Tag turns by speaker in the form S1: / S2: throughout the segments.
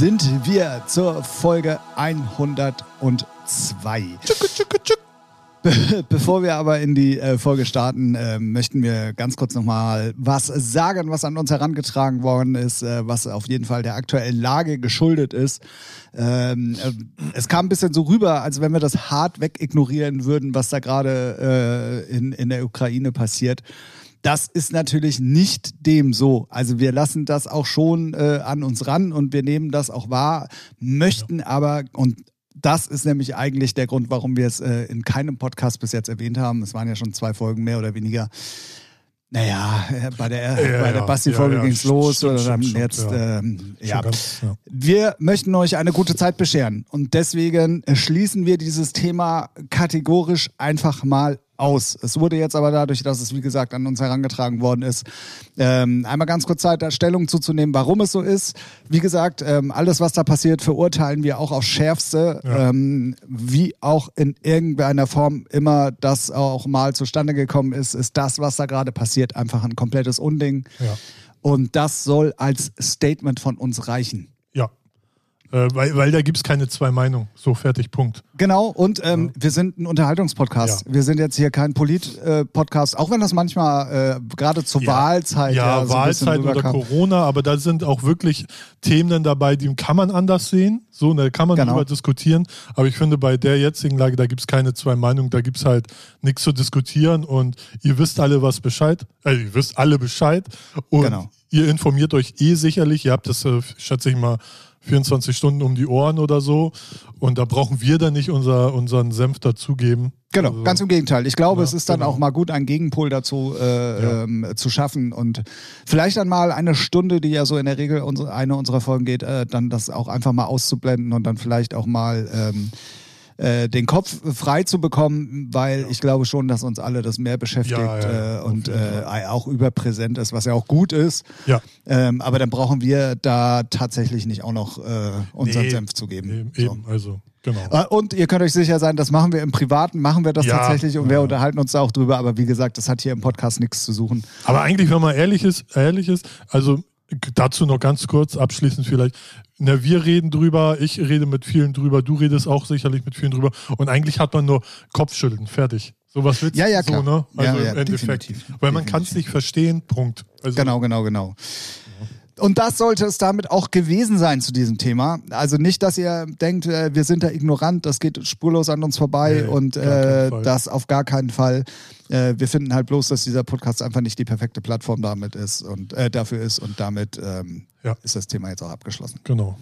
S1: sind wir zur Folge 102. Be bevor wir aber in die äh, Folge starten, äh, möchten wir ganz kurz nochmal was sagen, was an uns herangetragen worden ist, äh, was auf jeden Fall der aktuellen Lage geschuldet ist. Ähm, äh, es kam ein bisschen so rüber, als wenn wir das hart wegignorieren würden, was da gerade äh, in, in der Ukraine passiert. Das ist natürlich nicht dem so. Also wir lassen das auch schon äh, an uns ran und wir nehmen das auch wahr, möchten ja. aber, und das ist nämlich eigentlich der Grund, warum wir es äh, in keinem Podcast bis jetzt erwähnt haben. Es waren ja schon zwei Folgen mehr oder weniger. Naja, äh, bei der, ja, bei der Basti-Folge ja, ja, ging es los. Stimmt, oder dann stimmt, jetzt, ähm, ja. Ganz, Wir möchten euch eine gute Zeit bescheren. Und deswegen schließen wir dieses Thema kategorisch einfach mal aus. Es wurde jetzt aber dadurch, dass es wie gesagt an uns herangetragen worden ist, ähm, einmal ganz kurz Zeit, da Stellung zuzunehmen, warum es so ist. Wie gesagt, ähm, alles, was da passiert, verurteilen wir auch aufs Schärfste, ja. ähm, wie auch in irgendeiner Form immer das auch mal zustande gekommen ist, ist das, was da gerade passiert, einfach ein komplettes Unding. Ja. Und das soll als Statement von uns reichen.
S2: Äh, weil, weil da gibt es keine zwei Meinungen. So, fertig, Punkt.
S1: Genau, und ähm, ja. wir sind ein Unterhaltungspodcast. Ja. Wir sind jetzt hier kein Polit-Podcast, auch wenn das manchmal äh, gerade zur ja. Wahlzeit.
S2: Ja, so Wahlzeit oder Corona, aber da sind auch wirklich Themen dabei, die kann man anders sehen. So, da kann man genau. darüber diskutieren. Aber ich finde, bei der jetzigen Lage, da gibt es keine zwei Meinungen, da gibt es halt nichts zu diskutieren und ihr wisst alle was Bescheid. Äh, ihr wisst alle Bescheid. Und genau. ihr informiert euch eh sicherlich. Ihr habt das, äh, schätze ich mal, 24 Stunden um die Ohren oder so. Und da brauchen wir dann nicht unser, unseren Senf dazugeben.
S1: Genau, also, ganz im Gegenteil. Ich glaube, ja, es ist dann genau. auch mal gut, einen Gegenpol dazu äh, ja. ähm, zu schaffen und vielleicht dann mal eine Stunde, die ja so in der Regel unsere, eine unserer Folgen geht, äh, dann das auch einfach mal auszublenden und dann vielleicht auch mal ähm, äh, den Kopf frei zu bekommen, weil ja. ich glaube schon, dass uns alle das mehr beschäftigt ja, ja, äh, und äh, auch überpräsent ist, was ja auch gut ist.
S2: Ja.
S1: Ähm, aber dann brauchen wir da tatsächlich nicht auch noch äh, unseren nee, Senf zu geben.
S2: Eben, so. also Genau.
S1: Äh, und ihr könnt euch sicher sein, das machen wir im Privaten, machen wir das ja, tatsächlich und wir unterhalten uns da auch drüber. Aber wie gesagt, das hat hier im Podcast nichts zu suchen.
S2: Aber eigentlich, wenn man ehrlich ist, ehrlich ist, also dazu noch ganz kurz abschließend vielleicht. Na, wir reden drüber, ich rede mit vielen drüber, du redest auch sicherlich mit vielen drüber. Und eigentlich hat man nur Kopfschütteln, fertig. So was willst
S1: ja, ja, klar.
S2: so, ne?
S1: Also ja, ja,
S2: im Endeffekt.
S1: Definitiv.
S2: Weil man kann es nicht verstehen, Punkt.
S1: Also genau, genau, genau. Und das sollte es damit auch gewesen sein zu diesem Thema. Also nicht, dass ihr denkt, äh, wir sind da ignorant, das geht spurlos an uns vorbei nee, und äh, das auf gar keinen Fall. Äh, wir finden halt bloß, dass dieser Podcast einfach nicht die perfekte Plattform damit ist und äh, dafür ist und damit ähm, ja. ist das Thema jetzt auch abgeschlossen.
S2: Genau.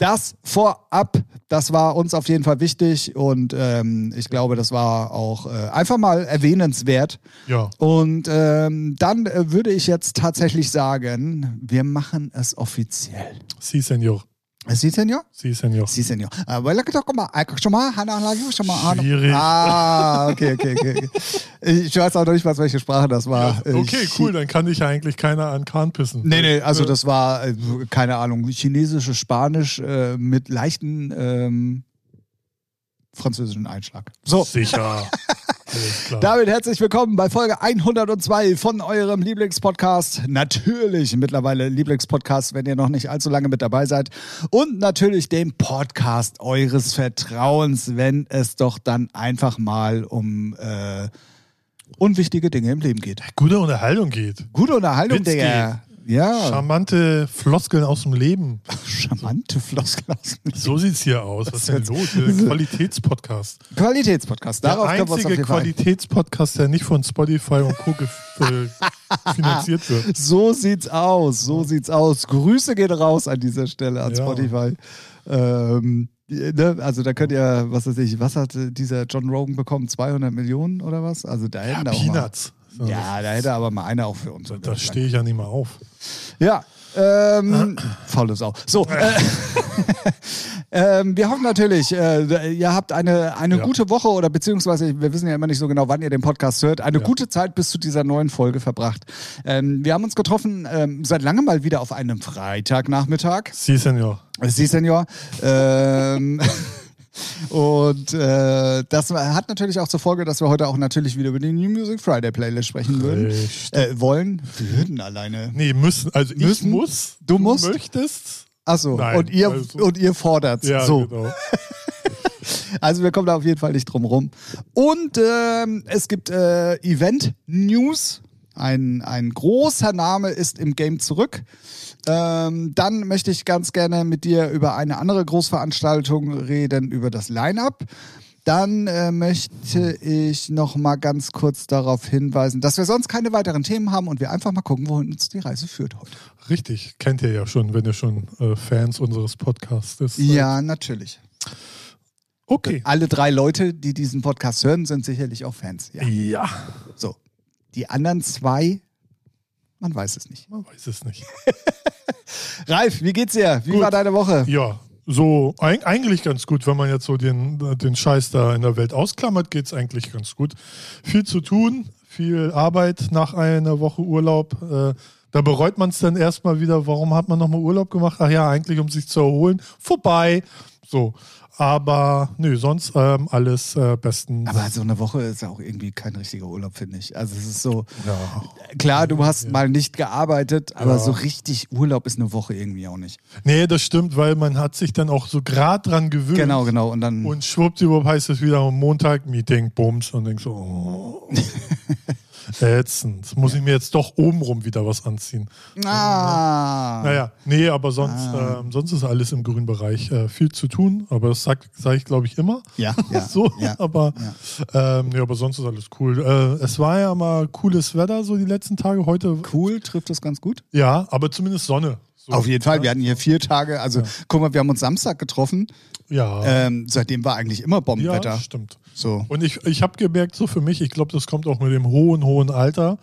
S1: Das vorab, das war uns auf jeden Fall wichtig und ähm, ich glaube, das war auch äh, einfach mal erwähnenswert.
S2: Ja.
S1: Und ähm, dann äh, würde ich jetzt tatsächlich sagen, wir machen es offiziell.
S2: Sí, Senor.
S1: Sí, señor?
S2: Sí, señor.
S1: Sí, señor.
S2: Schwierig.
S1: Ah, okay, okay, okay. Ich weiß auch noch nicht, was welche Sprache das war.
S2: Ja, okay, cool, dann kann dich ja eigentlich keiner an Kahn pissen.
S1: Nee, nee, also das war, äh, keine Ahnung, chinesisches Spanisch äh, mit leichten ähm, französischen Einschlag.
S2: So. Sicher.
S1: Damit herzlich willkommen bei Folge 102 von eurem Lieblingspodcast. Natürlich mittlerweile Lieblingspodcast, wenn ihr noch nicht allzu lange mit dabei seid. Und natürlich dem Podcast eures Vertrauens, wenn es doch dann einfach mal um äh, unwichtige Dinge im Leben geht.
S2: Gute Unterhaltung geht.
S1: Gute Unterhaltung, Digga. Ja.
S2: Charmante Floskeln aus dem Leben.
S1: Charmante Floskeln aus dem Leben.
S2: So sieht es hier aus. Was ist denn los? Qualitätspodcast.
S1: Qualitätspodcast.
S2: Darauf der einzige Qualitätspodcast, der nicht von Spotify und Co. Äh, finanziert wird.
S1: So sieht's aus. So sieht's aus. Grüße gehen raus an dieser Stelle an ja. Spotify. Ähm, Ne, also da könnt ihr, was weiß ich, was hat dieser John Rogan bekommen? 200 Millionen oder was? Also da hätten ja,
S2: Peanuts.
S1: Ja, da hätte aber mal einer auch für uns.
S2: Da, da stehe ich ja nicht mal auf.
S1: Ja, ähm, faule Sau. So, äh, ähm, wir hoffen natürlich, äh, ihr habt eine, eine ja. gute Woche oder beziehungsweise, wir wissen ja immer nicht so genau, wann ihr den Podcast hört, eine ja. gute Zeit bis zu dieser neuen Folge verbracht. Ähm, wir haben uns getroffen, ähm, seit langem mal wieder auf einem Freitagnachmittag.
S2: Sie, Senor.
S1: Sie, Senor. Ähm, Und äh, das hat natürlich auch zur Folge, dass wir heute auch natürlich wieder über die New Music Friday Playlist sprechen würden. Äh, wollen. Würden alleine.
S2: Nee, müssen. Also
S1: müssen.
S2: ich muss.
S1: Du musst.
S2: Möchtest.
S1: Achso, und ihr, also, und ihr fordert
S2: ja,
S1: so.
S2: Genau.
S1: also wir kommen da auf jeden Fall nicht drum rum. Und ähm, es gibt äh, Event-News. Ein, ein großer Name ist im Game zurück. Ähm, dann möchte ich ganz gerne mit dir über eine andere Großveranstaltung reden, über das Line-Up. Dann äh, möchte ich noch mal ganz kurz darauf hinweisen, dass wir sonst keine weiteren Themen haben und wir einfach mal gucken, wohin uns die Reise führt heute.
S2: Richtig, kennt ihr ja schon, wenn ihr schon äh, Fans unseres Podcasts seid.
S1: Ja, natürlich.
S2: Okay.
S1: Alle drei Leute, die diesen Podcast hören, sind sicherlich auch Fans.
S2: Ja. ja.
S1: So. Die anderen zwei, man weiß es nicht.
S2: Man weiß es nicht.
S1: Ralf, wie geht's dir? Wie Gut. war deine Woche?
S2: Ja, so eigentlich ganz gut, wenn man jetzt so den, den Scheiß da in der Welt ausklammert, geht es eigentlich ganz gut. Viel zu tun, viel Arbeit nach einer Woche Urlaub. Äh, da bereut man es dann erstmal wieder, warum hat man nochmal Urlaub gemacht? Ach ja, eigentlich um sich zu erholen. Vorbei. So. Aber nö, sonst ähm, alles äh, bestens.
S1: Aber so eine Woche ist ja auch irgendwie kein richtiger Urlaub, finde ich. Also es ist so, ja. klar, du hast ja. mal nicht gearbeitet, aber ja. so richtig Urlaub ist eine Woche irgendwie auch nicht.
S2: Nee, das stimmt, weil man hat sich dann auch so gerade dran gewöhnt.
S1: Genau, genau. Und dann.
S2: Und schwuppdiwupp heißt es wieder Montag, Meeting, Bums und denkst so, oh. Ätzend. Muss ich mir jetzt doch obenrum wieder was anziehen.
S1: Ah.
S2: Naja, nee, aber sonst, ah. ähm, sonst ist alles im grünen Bereich äh, viel zu tun. Aber das sage sag ich, glaube ich, immer.
S1: Ja. ja
S2: so,
S1: ja,
S2: aber, ja. Ähm, ja, aber sonst ist alles cool. Äh, es war ja mal cooles Wetter so die letzten Tage. Heute.
S1: Cool, trifft das ganz gut?
S2: Ja, aber zumindest Sonne.
S1: So, Auf jeden Fall. Wir hatten hier vier Tage. Also, guck mal, wir haben uns Samstag getroffen.
S2: Ja.
S1: Ähm, seitdem war eigentlich immer Bombenwetter.
S2: Ja, stimmt.
S1: So.
S2: Und ich, ich habe gemerkt, so für mich, ich glaube, das kommt auch mit dem hohen, hohen Alter.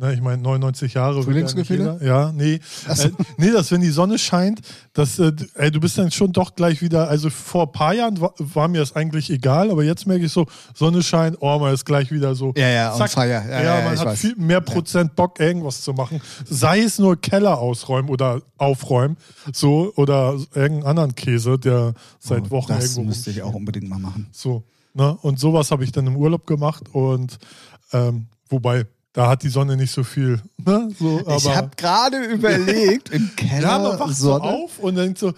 S2: Ne, ich meine, 99 Jahre.
S1: Frühlingsgefühle?
S2: Ja, nee. So. Äh, nee, dass wenn die Sonne scheint, dass, äh, ey, du bist dann schon doch gleich wieder, also vor ein paar Jahren war, war, mir das eigentlich egal, aber jetzt merke ich so, Sonne scheint, oh, man ist gleich wieder so.
S1: Ja, ja,
S2: zack,
S1: fire.
S2: Ja, ja, ja, man hat weiß. viel mehr Prozent Bock, irgendwas zu machen. Sei es nur Keller ausräumen oder aufräumen, so, oder irgendeinen anderen Käse, der seit oh, Wochen
S1: das
S2: irgendwo.
S1: Das müsste ich auch unbedingt mal machen.
S2: So. Ne? Und sowas habe ich dann im Urlaub gemacht und ähm, wobei, da hat die Sonne nicht so viel. Ne? So,
S1: ich habe gerade überlegt, im Keller. Ja,
S2: man wacht so auf und denkt so,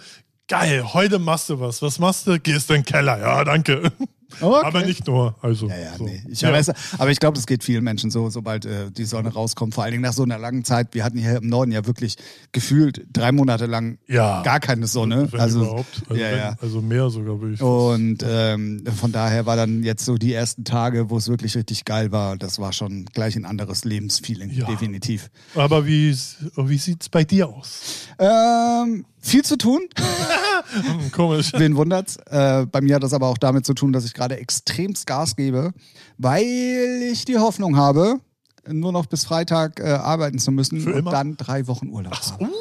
S2: geil, heute machst du was. Was machst du? Gehst in den Keller. Ja, danke. Okay. Aber nicht nur. Also,
S1: ja, ja, so. nee. ich ja. Weiß, aber ich glaube, das geht vielen Menschen so, sobald äh, die Sonne rauskommt. Vor allen Dingen nach so einer langen Zeit. Wir hatten hier im Norden ja wirklich gefühlt drei Monate lang
S2: ja.
S1: gar keine Sonne.
S2: Wenn
S1: also,
S2: überhaupt. Also, ja, ja. also mehr sogar, würde ich
S1: Und ähm, von daher war dann jetzt so die ersten Tage, wo es wirklich richtig geil war. Das war schon gleich ein anderes Lebensfeeling, definitiv.
S2: Aber wie, wie sieht es bei dir aus?
S1: Ähm, viel zu tun.
S2: Komisch.
S1: Wen wundert's? Äh, bei mir hat das aber auch damit zu tun, dass ich gerade extremst Gas gebe, weil ich die Hoffnung habe, nur noch bis Freitag äh, arbeiten zu müssen
S2: Für
S1: und
S2: immer?
S1: dann drei Wochen Urlaub
S2: Ach, haben. Uh,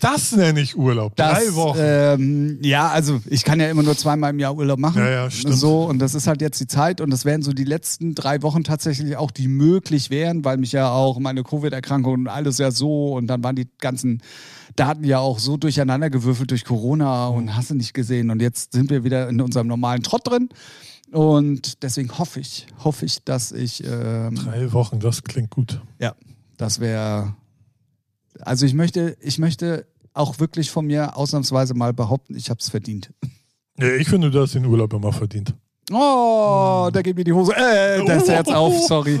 S2: das nenne ich Urlaub.
S1: Das,
S2: drei Wochen.
S1: Ähm, ja, also ich kann ja immer nur zweimal im Jahr Urlaub machen.
S2: Ja, ja, stimmt.
S1: So, und das ist halt jetzt die Zeit und das wären so die letzten drei Wochen tatsächlich auch, die möglich wären, weil mich ja auch meine Covid-Erkrankung und alles ja so und dann waren die ganzen Daten ja auch so durcheinandergewürfelt durch Corona und hast du nicht gesehen. Und jetzt sind wir wieder in unserem normalen Trott drin. Und deswegen hoffe ich, hoffe ich, dass ich. Ähm,
S2: Drei Wochen, das klingt gut.
S1: Ja, das wäre. Also ich möchte, ich möchte auch wirklich von mir ausnahmsweise mal behaupten, ich habe es verdient.
S2: Ja, ich finde, du hast den Urlaub immer verdient.
S1: Oh, da geht mir die Hose. Äh, das ist jetzt auf, sorry.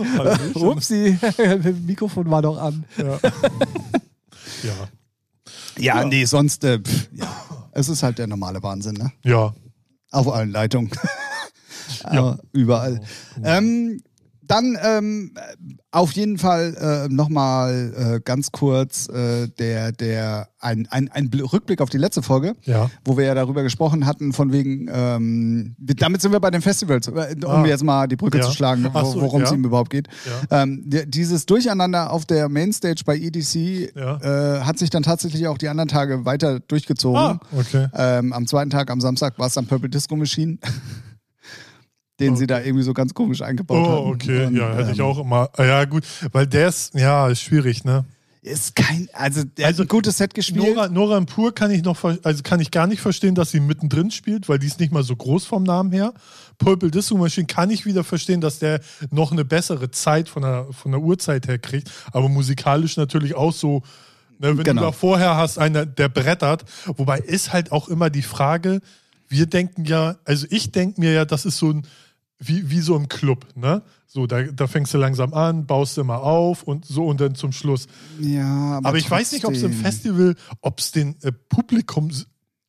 S1: Upsi, Mikrofon war doch an.
S2: Ja. ja.
S1: Ja, ja. nee, sonst, äh, pff, ja. Es ist halt der normale Wahnsinn, ne?
S2: Ja.
S1: Auf allen Leitungen. ja. Überall. Ähm, dann ähm, auf jeden Fall äh, nochmal äh, ganz kurz äh, der, der, ein, ein, ein Rückblick auf die letzte Folge,
S2: ja.
S1: wo wir ja darüber gesprochen hatten, von wegen, ähm, damit sind wir bei den Festivals, äh, um ah. jetzt mal die Brücke
S2: ja.
S1: zu schlagen,
S2: so,
S1: worum es
S2: ja.
S1: ihm überhaupt geht. Ähm, dieses Durcheinander auf der Mainstage bei EDC äh, hat sich dann tatsächlich auch die anderen Tage weiter durchgezogen.
S2: Ah, okay.
S1: Ähm, am zweiten Tag, am Samstag, war es dann Purple Disco Machine den okay. sie da irgendwie so ganz komisch eingebaut
S2: oh,
S1: haben.
S2: Oh, okay, Und, ja, hätte ähm, ich auch immer. Ja, gut, weil der ist, ja, ist schwierig, ne?
S1: Ist kein, also der also, hat ein gutes Set gespielt.
S2: Nora, Nora Pur kann ich noch, also kann ich gar nicht verstehen, dass sie mittendrin spielt, weil die ist nicht mal so groß vom Namen her. Purple Disco Machine kann ich wieder verstehen, dass der noch eine bessere Zeit von der, von der Uhrzeit her kriegt, aber musikalisch natürlich auch so Ne, wenn genau. du da vorher hast, einer, der brettert. Wobei ist halt auch immer die Frage, wir denken ja, also ich denke mir ja, das ist so ein, wie, wie so im Club, ne? So, da, da fängst du langsam an, baust du immer auf und so und dann zum Schluss.
S1: Ja,
S2: aber, aber ich weiß nicht, ob es im Festival, ob es den äh, Publikum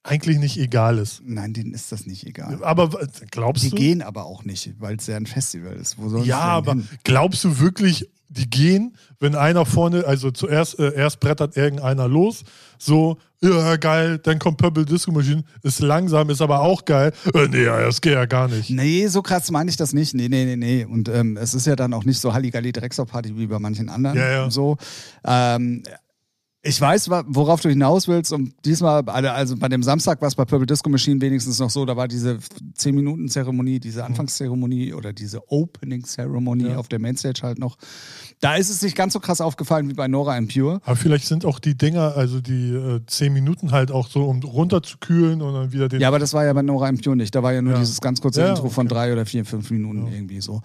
S2: eigentlich nicht egal ist.
S1: Nein, denen ist das nicht egal.
S2: Aber glaubst
S1: die
S2: du?
S1: Die gehen aber auch nicht, weil es ja ein Festival ist. Wo
S2: ja, aber hin? glaubst du wirklich, die gehen, wenn einer vorne, also zuerst äh, erst brettert irgendeiner los, so, ja, geil, dann kommt Purple Disco Machine, ist langsam, ist aber auch geil. Äh, nee, das geht ja gar nicht.
S1: Nee, so krass meine ich das nicht. Nee, nee, nee, nee. Und ähm, es ist ja dann auch nicht so Halligalli Drecksau-Party wie bei manchen anderen.
S2: Ja, ja.
S1: So. Ähm, ich weiß, worauf du hinaus willst. Und diesmal, also bei dem Samstag war es bei Purple Disco Machine wenigstens noch so, da war diese 10-Minuten-Zeremonie, diese mhm. Anfangszeremonie oder diese Opening-Zeremonie ja. auf der Mainstage halt noch. Da ist es nicht ganz so krass aufgefallen wie bei Nora Impure.
S2: Aber vielleicht sind auch die Dinger, also die äh, 10 Minuten halt auch so, um runterzukühlen und dann wieder den.
S1: Ja, aber das war ja bei Nora Impure nicht. Da war ja nur ja. dieses ganz kurze ja, Intro okay. von drei oder vier, fünf Minuten irgendwie so.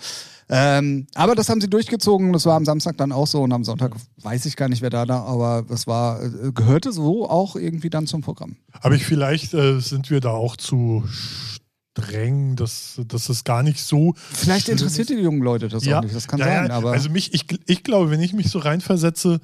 S1: Ähm, aber das haben sie durchgezogen. Das war am Samstag dann auch so und am Sonntag weiß ich gar nicht, wer da da, aber das war, äh, gehörte so auch irgendwie dann zum Programm.
S2: Aber ich, vielleicht äh, sind wir da auch zu streng, dass, dass es gar nicht so.
S1: Vielleicht interessiert die jungen Leute das ja, auch nicht, das kann ja, sein. Aber
S2: also mich, ich, ich glaube, wenn ich mich so reinversetze,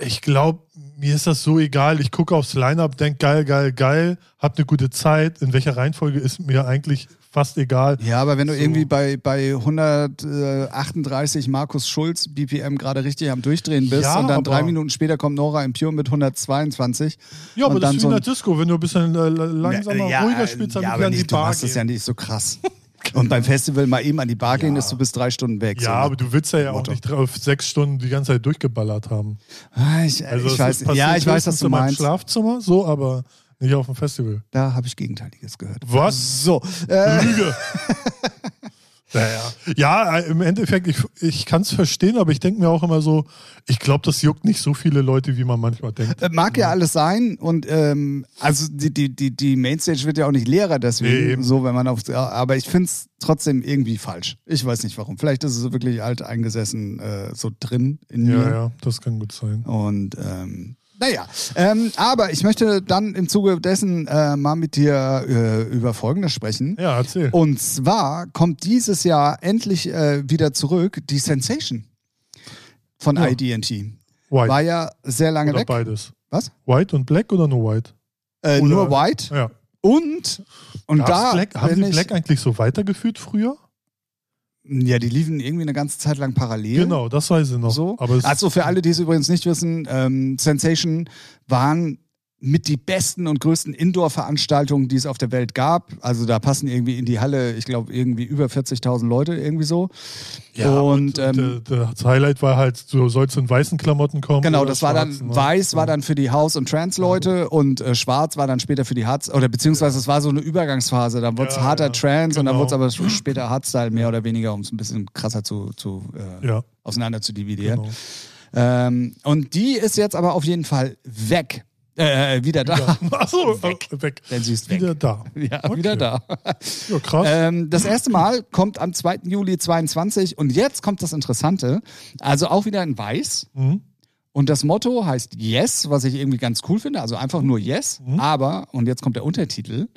S2: ich glaube, mir ist das so egal. Ich gucke aufs Line-Up, denke geil, geil, geil, hab eine gute Zeit. In welcher Reihenfolge ist mir eigentlich fast egal.
S1: Ja, aber wenn du so. irgendwie bei, bei 138 Markus Schulz BPM gerade richtig am Durchdrehen bist ja, und dann drei Minuten später kommt Nora im Pure mit 122.
S2: Ja, aber das ist wie in der Disco, wenn du ein bisschen äh, langsamer, ja, ruhiger spielst, dann ja,
S1: aber nicht, die Bar Du machst das ja nicht so krass. Und beim Festival mal eben an die Bar gehen, ist du bis drei Stunden weg.
S2: Ja, so aber du willst ja, ja auch nicht auf sechs Stunden die ganze Zeit durchgeballert haben.
S1: Ah, ich, also ich weiß, ja, ich weiß, was du meinst.
S2: Schlafzimmer, so, aber nicht auf dem Festival.
S1: Da habe ich Gegenteiliges gehört.
S2: Was?
S1: So.
S2: Äh. Lüge. Naja. Ja, im Endeffekt, ich, ich kann es verstehen, aber ich denke mir auch immer so, ich glaube, das juckt nicht so viele Leute, wie man manchmal denkt.
S1: Äh, mag ja alles sein und ähm, also die, die, die, die Mainstage wird ja auch nicht leerer deswegen, nee, so wenn man auf, aber ich finde es trotzdem irgendwie falsch. Ich weiß nicht warum. Vielleicht ist es wirklich alt eingesessen äh, so drin in mir.
S2: Ja, ja, das kann gut sein.
S1: Und ähm, naja, ähm, aber ich möchte dann im Zuge dessen äh, mal mit dir äh, über Folgendes sprechen.
S2: Ja, erzähl.
S1: Und zwar kommt dieses Jahr endlich äh, wieder zurück die Sensation von ja. IDT. White. War ja sehr lange
S2: oder
S1: weg.
S2: beides.
S1: Was?
S2: White und Black oder nur White?
S1: Äh, nur White.
S2: Ja.
S1: Und, und da.
S2: Black, haben sie Black eigentlich so weitergeführt früher?
S1: Ja, die liefen irgendwie eine ganze Zeit lang parallel.
S2: Genau, das weiß ich noch.
S1: So. also für alle, die es übrigens nicht wissen, ähm, Sensation waren mit die besten und größten Indoor-Veranstaltungen, die es auf der Welt gab. Also da passen irgendwie in die Halle, ich glaube, irgendwie über 40.000 Leute irgendwie so.
S2: Ja, und, und ähm, das Highlight war halt, du sollst in weißen Klamotten kommen.
S1: Genau, das war dann, ne? weiß war dann für die House- und Trans-Leute ja. und äh, schwarz war dann später für die Harz, oder beziehungsweise es war so eine Übergangsphase. Dann wurde es ja, harter ja, Trans genau. und dann wurde es genau. aber später Hardstyle mehr oder weniger, um es ein bisschen krasser zu, zu äh, auseinander zu dividieren. Genau. Ähm, und die ist jetzt aber auf jeden Fall weg. Äh, äh, wieder da.
S2: Achso, weg. weg.
S1: Denn sie ist
S2: weg. Wieder da.
S1: Ja, okay. wieder da.
S2: Ja, krass.
S1: Ähm, das erste Mal kommt am 2. Juli 22 und jetzt kommt das Interessante. Also auch wieder in Weiß. Mhm. Und das Motto heißt Yes, was ich irgendwie ganz cool finde. Also einfach nur Yes. Mhm. Aber, und jetzt kommt der Untertitel,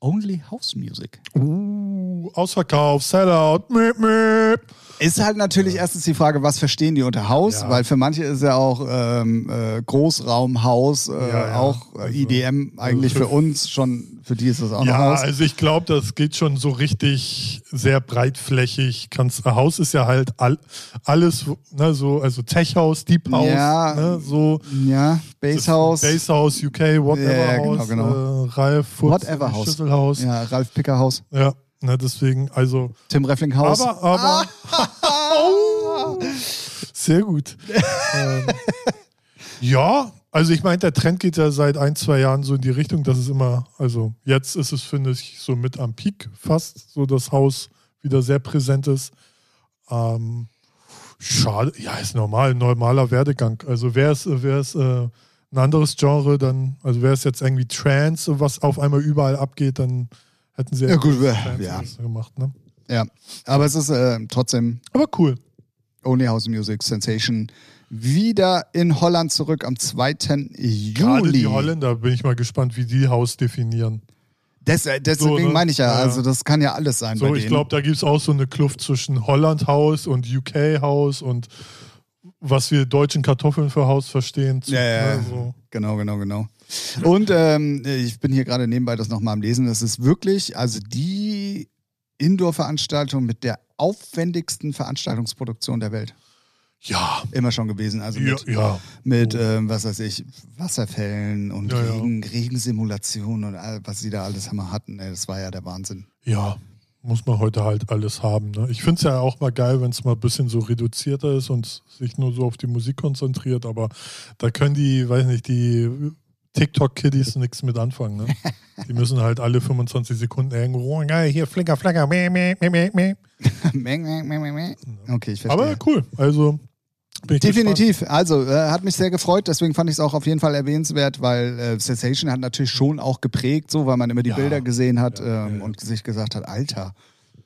S1: Only House Music.
S2: Uh, Ausverkauf, Sellout, mip, mip.
S1: Ist halt natürlich erstens die Frage, was verstehen die unter Haus? Ja. Weil für manche ist ja auch ähm, äh, Großraumhaus, äh, ja, ja. auch äh, also, IDM eigentlich also für, für, uns schon, für die ist das auch
S2: ja,
S1: ein Haus.
S2: Ja, also ich glaube, das geht schon so richtig sehr breitflächig. Kannst, Haus ist ja halt all, alles, ne, so, also Tech House, Deep House, ne, so.
S1: Ja, Base House.
S2: Base House, UK, Whatever genau,
S1: House. Genau.
S2: Äh, Ralf Futz,
S1: Whatever House.
S2: Schüsselhaus.
S1: Ja, Ralf Picker House.
S2: Ja. Ne, deswegen, also.
S1: Tim Refflinghaus.
S2: Aber, aber. oh, sehr gut. ähm, ja, also ich meine, der Trend geht ja seit ein, zwei Jahren so in die Richtung, dass es immer, also jetzt ist es, finde ich, so mit am Peak fast, so das Haus wieder sehr präsent ist. Ähm, schade, ja, ist normal, normaler Werdegang. Also wäre es, wäre es äh, ein anderes Genre, dann, also wäre es jetzt irgendwie Trance, was auf einmal überall abgeht, dann Hätten sie
S1: ja, gut, ja.
S2: gemacht, ne?
S1: Ja, aber es ist äh, trotzdem.
S2: Aber cool.
S1: Only House Music, Sensation. wieder in Holland zurück am 2. Juli.
S2: Gerade die Holländer, bin ich mal gespannt, wie die Haus definieren.
S1: Des, äh, deswegen so, ne? meine ich ja, also das kann ja alles sein.
S2: So, ich glaube, da gibt es auch so eine Kluft zwischen Holland-Haus und UK-Haus und was wir deutschen Kartoffeln für Haus verstehen.
S1: Ja, ja. Ne, so. genau, genau, genau. Und ähm, ich bin hier gerade nebenbei das nochmal am Lesen. Das ist wirklich, also die Indoor-Veranstaltung mit der aufwendigsten Veranstaltungsproduktion der Welt.
S2: Ja.
S1: Immer schon gewesen. Also mit,
S2: ja, ja.
S1: mit oh. ähm, was weiß ich, Wasserfällen und ja, Regen, Regensimulationen und all, was sie da alles immer hatten. Ey, das war ja der Wahnsinn.
S2: Ja, muss man heute halt alles haben. Ne? Ich finde es ja auch mal geil, wenn es mal ein bisschen so reduzierter ist und sich nur so auf die Musik konzentriert, aber da können die, weiß nicht, die TikTok-Kiddies nichts mit anfangen. Ne? Die müssen halt alle 25 Sekunden irgendwo, oh, geil, hier Flicker, Flicker, meh, meh, meh, meh, meh.
S1: okay, ich verstehe.
S2: Aber cool, also
S1: Definitiv. Also, äh, hat mich sehr gefreut, deswegen fand ich es auch auf jeden Fall erwähnenswert, weil äh, Sensation hat natürlich schon auch geprägt, so, weil man immer die ja. Bilder gesehen hat ja, ähm, ja, und sich gesagt hat, Alter,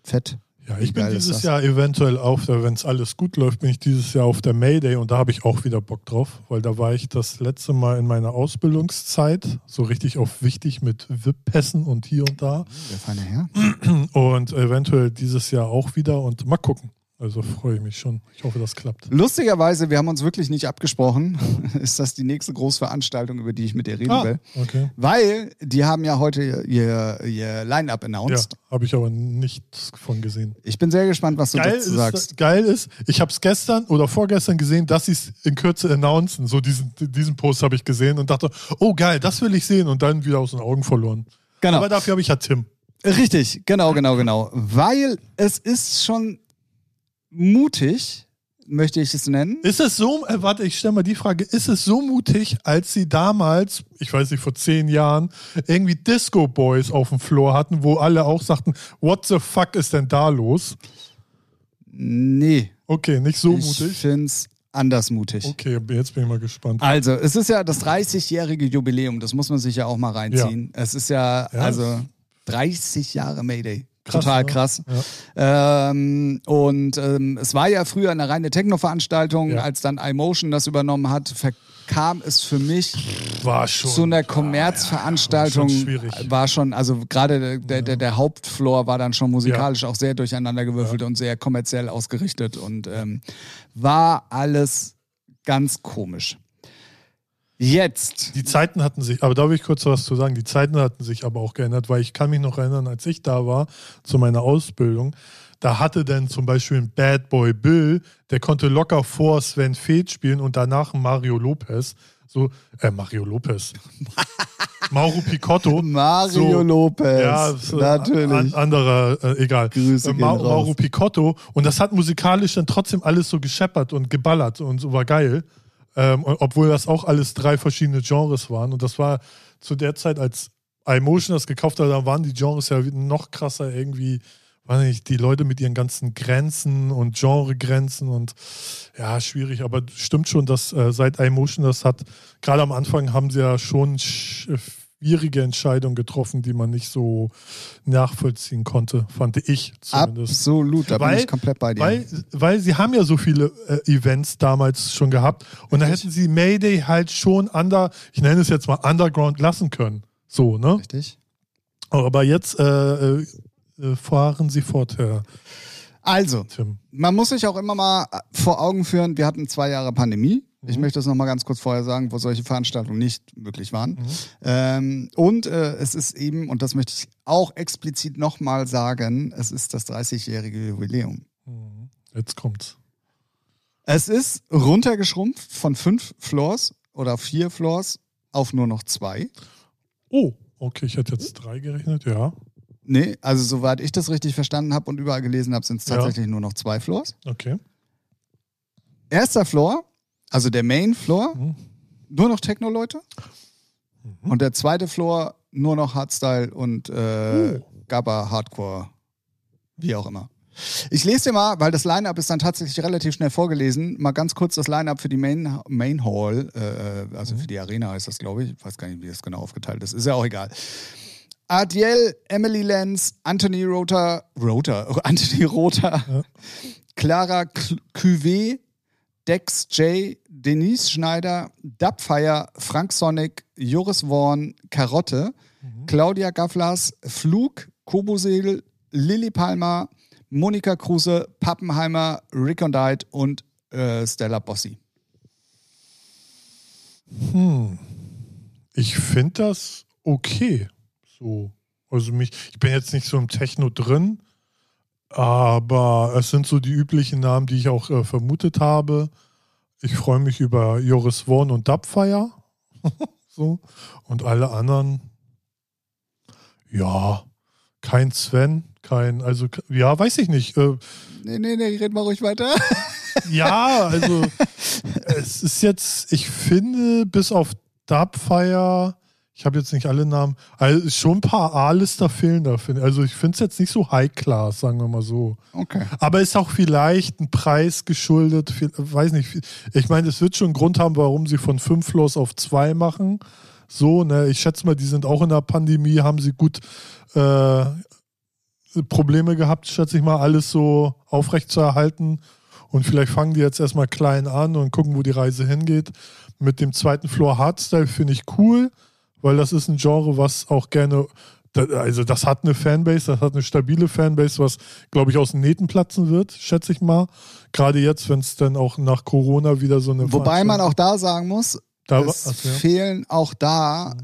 S1: fett.
S2: Ja, ich bin dieses Jahr eventuell auf der, wenn es alles gut läuft, bin ich dieses Jahr auf der Mayday und da habe ich auch wieder Bock drauf, weil da war ich das letzte Mal in meiner Ausbildungszeit so richtig auf wichtig mit VIP-Pässen und hier und da.
S1: Der feine Herr.
S2: Und eventuell dieses Jahr auch wieder und mal gucken. Also freue ich mich schon. Ich hoffe, das klappt.
S1: Lustigerweise, wir haben uns wirklich nicht abgesprochen, ist das die nächste Großveranstaltung, über die ich mit dir reden ah, will.
S2: Okay.
S1: Weil die haben ja heute ihr, ihr Line-Up announced.
S2: Ja, habe ich aber nichts von gesehen.
S1: Ich bin sehr gespannt, was du geil dazu
S2: ist,
S1: sagst.
S2: Geil ist, ich habe es gestern oder vorgestern gesehen, dass sie es in Kürze announcen. So diesen, diesen Post habe ich gesehen und dachte, oh geil, das will ich sehen und dann wieder aus den Augen verloren. Genau. Aber dafür habe ich ja Tim.
S1: Richtig, genau, genau, genau. Weil es ist schon mutig, möchte ich es nennen.
S2: Ist es so, äh, warte, ich stelle mal die Frage, ist es so mutig, als sie damals, ich weiß nicht, vor zehn Jahren, irgendwie Disco Boys auf dem Floor hatten, wo alle auch sagten, what the fuck ist denn da los?
S1: Nee.
S2: Okay, nicht so
S1: ich
S2: mutig.
S1: Ich finde es anders mutig.
S2: Okay, jetzt bin ich mal gespannt.
S1: Also, es ist ja das 30-jährige Jubiläum, das muss man sich ja auch mal reinziehen. Ja. Es ist ja, ja, also 30 Jahre Mayday. Krass, Total krass. Ja. Ähm, und ähm, es war ja früher eine reine Techno-Veranstaltung. Ja. Als dann iMotion das übernommen hat, verkam es für mich
S2: war schon,
S1: zu einer Kommerzveranstaltung.
S2: Ja, war, schon
S1: war schon, also gerade der, der, der Hauptfloor war dann schon musikalisch auch sehr durcheinandergewürfelt und sehr kommerziell ausgerichtet und ähm, war alles ganz komisch. Jetzt.
S2: Die Zeiten hatten sich, aber da will ich kurz was zu sagen, die Zeiten hatten sich aber auch geändert, weil ich kann mich noch erinnern, als ich da war, zu meiner Ausbildung, da hatte dann zum Beispiel ein Bad Boy Bill, der konnte locker vor Sven Feth spielen und danach Mario Lopez. So, äh, Mario Lopez. Mauro Picotto.
S1: Mario so, Lopez. Ja,
S2: so natürlich. An, anderer, äh, egal.
S1: Grüße äh,
S2: Ma Mauro Picotto. Und das hat musikalisch dann trotzdem alles so gescheppert und geballert und so war geil. Ähm, obwohl das auch alles drei verschiedene Genres waren. Und das war zu der Zeit, als iMotion das gekauft hat, da waren die Genres ja noch krasser irgendwie, weiß nicht, die Leute mit ihren ganzen Grenzen und Genregrenzen und ja, schwierig. Aber stimmt schon, dass äh, seit iMotion das hat, gerade am Anfang haben sie ja schon schwierige Entscheidung getroffen, die man nicht so nachvollziehen konnte, fand ich
S1: zumindest. Absolut, da weil, bin ich komplett bei dir.
S2: Weil, weil sie haben ja so viele äh, Events damals schon gehabt und da hätten sie Mayday halt schon under, ich nenne es jetzt mal Underground lassen können. So, ne?
S1: Richtig.
S2: Aber jetzt äh, äh, fahren sie fort, Herr.
S1: Also, Tim. man muss sich auch immer mal vor Augen führen, wir hatten zwei Jahre Pandemie. Ich mhm. möchte das nochmal ganz kurz vorher sagen, wo solche Veranstaltungen nicht möglich waren. Mhm. Ähm, und äh, es ist eben, und das möchte ich auch explizit nochmal sagen, es ist das 30-jährige Jubiläum.
S2: Mhm. Jetzt kommt's.
S1: Es ist runtergeschrumpft von fünf Floors oder vier Floors auf nur noch zwei.
S2: Oh, okay, ich hätte jetzt drei gerechnet, ja.
S1: Nee, also soweit ich das richtig verstanden habe und überall gelesen habe, sind es tatsächlich ja. nur noch zwei Floors.
S2: Okay.
S1: Erster Floor also der Main Floor, mhm. nur noch Techno-Leute. Mhm. Und der zweite Floor nur noch Hardstyle und äh, uh. Gabba Hardcore. Wie auch immer. Ich lese dir mal, weil das Line-Up ist dann tatsächlich relativ schnell vorgelesen, mal ganz kurz das Line-Up für die Main, Main Hall, äh, also mhm. für die Arena heißt das, glaube ich. Ich weiß gar nicht, wie das genau aufgeteilt ist. Ist ja auch egal. Adiel, Emily Lenz, Anthony Rota, Rota, Anthony Rota, ja. Clara Cuvée, Dex J, Denise Schneider, Dubfire, Frank Sonic, Joris Worn, Karotte, mhm. Claudia Gafflas, Flug, Kobosel, Lilly Palmer, Monika Kruse, Pappenheimer, Rick und Diet und äh, Stella Bossi.
S2: Hm. Ich finde das okay. So. Also mich, ich bin jetzt nicht so im Techno drin, aber es sind so die üblichen Namen, die ich auch äh, vermutet habe. Ich freue mich über Joris Vaughn und Dubfire. so. Und alle anderen. Ja, kein Sven, kein, also, ja, weiß ich nicht. Äh,
S1: nee, nee, nee, red mal ruhig weiter.
S2: ja, also, es ist jetzt, ich finde, bis auf Dubfire ich habe jetzt nicht alle Namen, also schon ein paar A-Lister fehlen da. Also ich finde es jetzt nicht so High-Class, sagen wir mal so.
S1: Okay.
S2: Aber ist auch vielleicht ein Preis geschuldet, viel, weiß nicht. Ich meine, es wird schon einen Grund haben, warum sie von fünf Floors auf zwei machen. So, ne, ich schätze mal, die sind auch in der Pandemie, haben sie gut äh, Probleme gehabt, schätze ich mal, alles so aufrecht zu erhalten. Und vielleicht fangen die jetzt erstmal klein an und gucken, wo die Reise hingeht. Mit dem zweiten Floor Hardstyle finde ich cool weil das ist ein Genre, was auch gerne, also das hat eine Fanbase, das hat eine stabile Fanbase, was, glaube ich, aus den Nähten platzen wird, schätze ich mal. Gerade jetzt, wenn es dann auch nach Corona wieder so eine.
S1: Wobei man auch da sagen muss, da, es okay. fehlen auch da.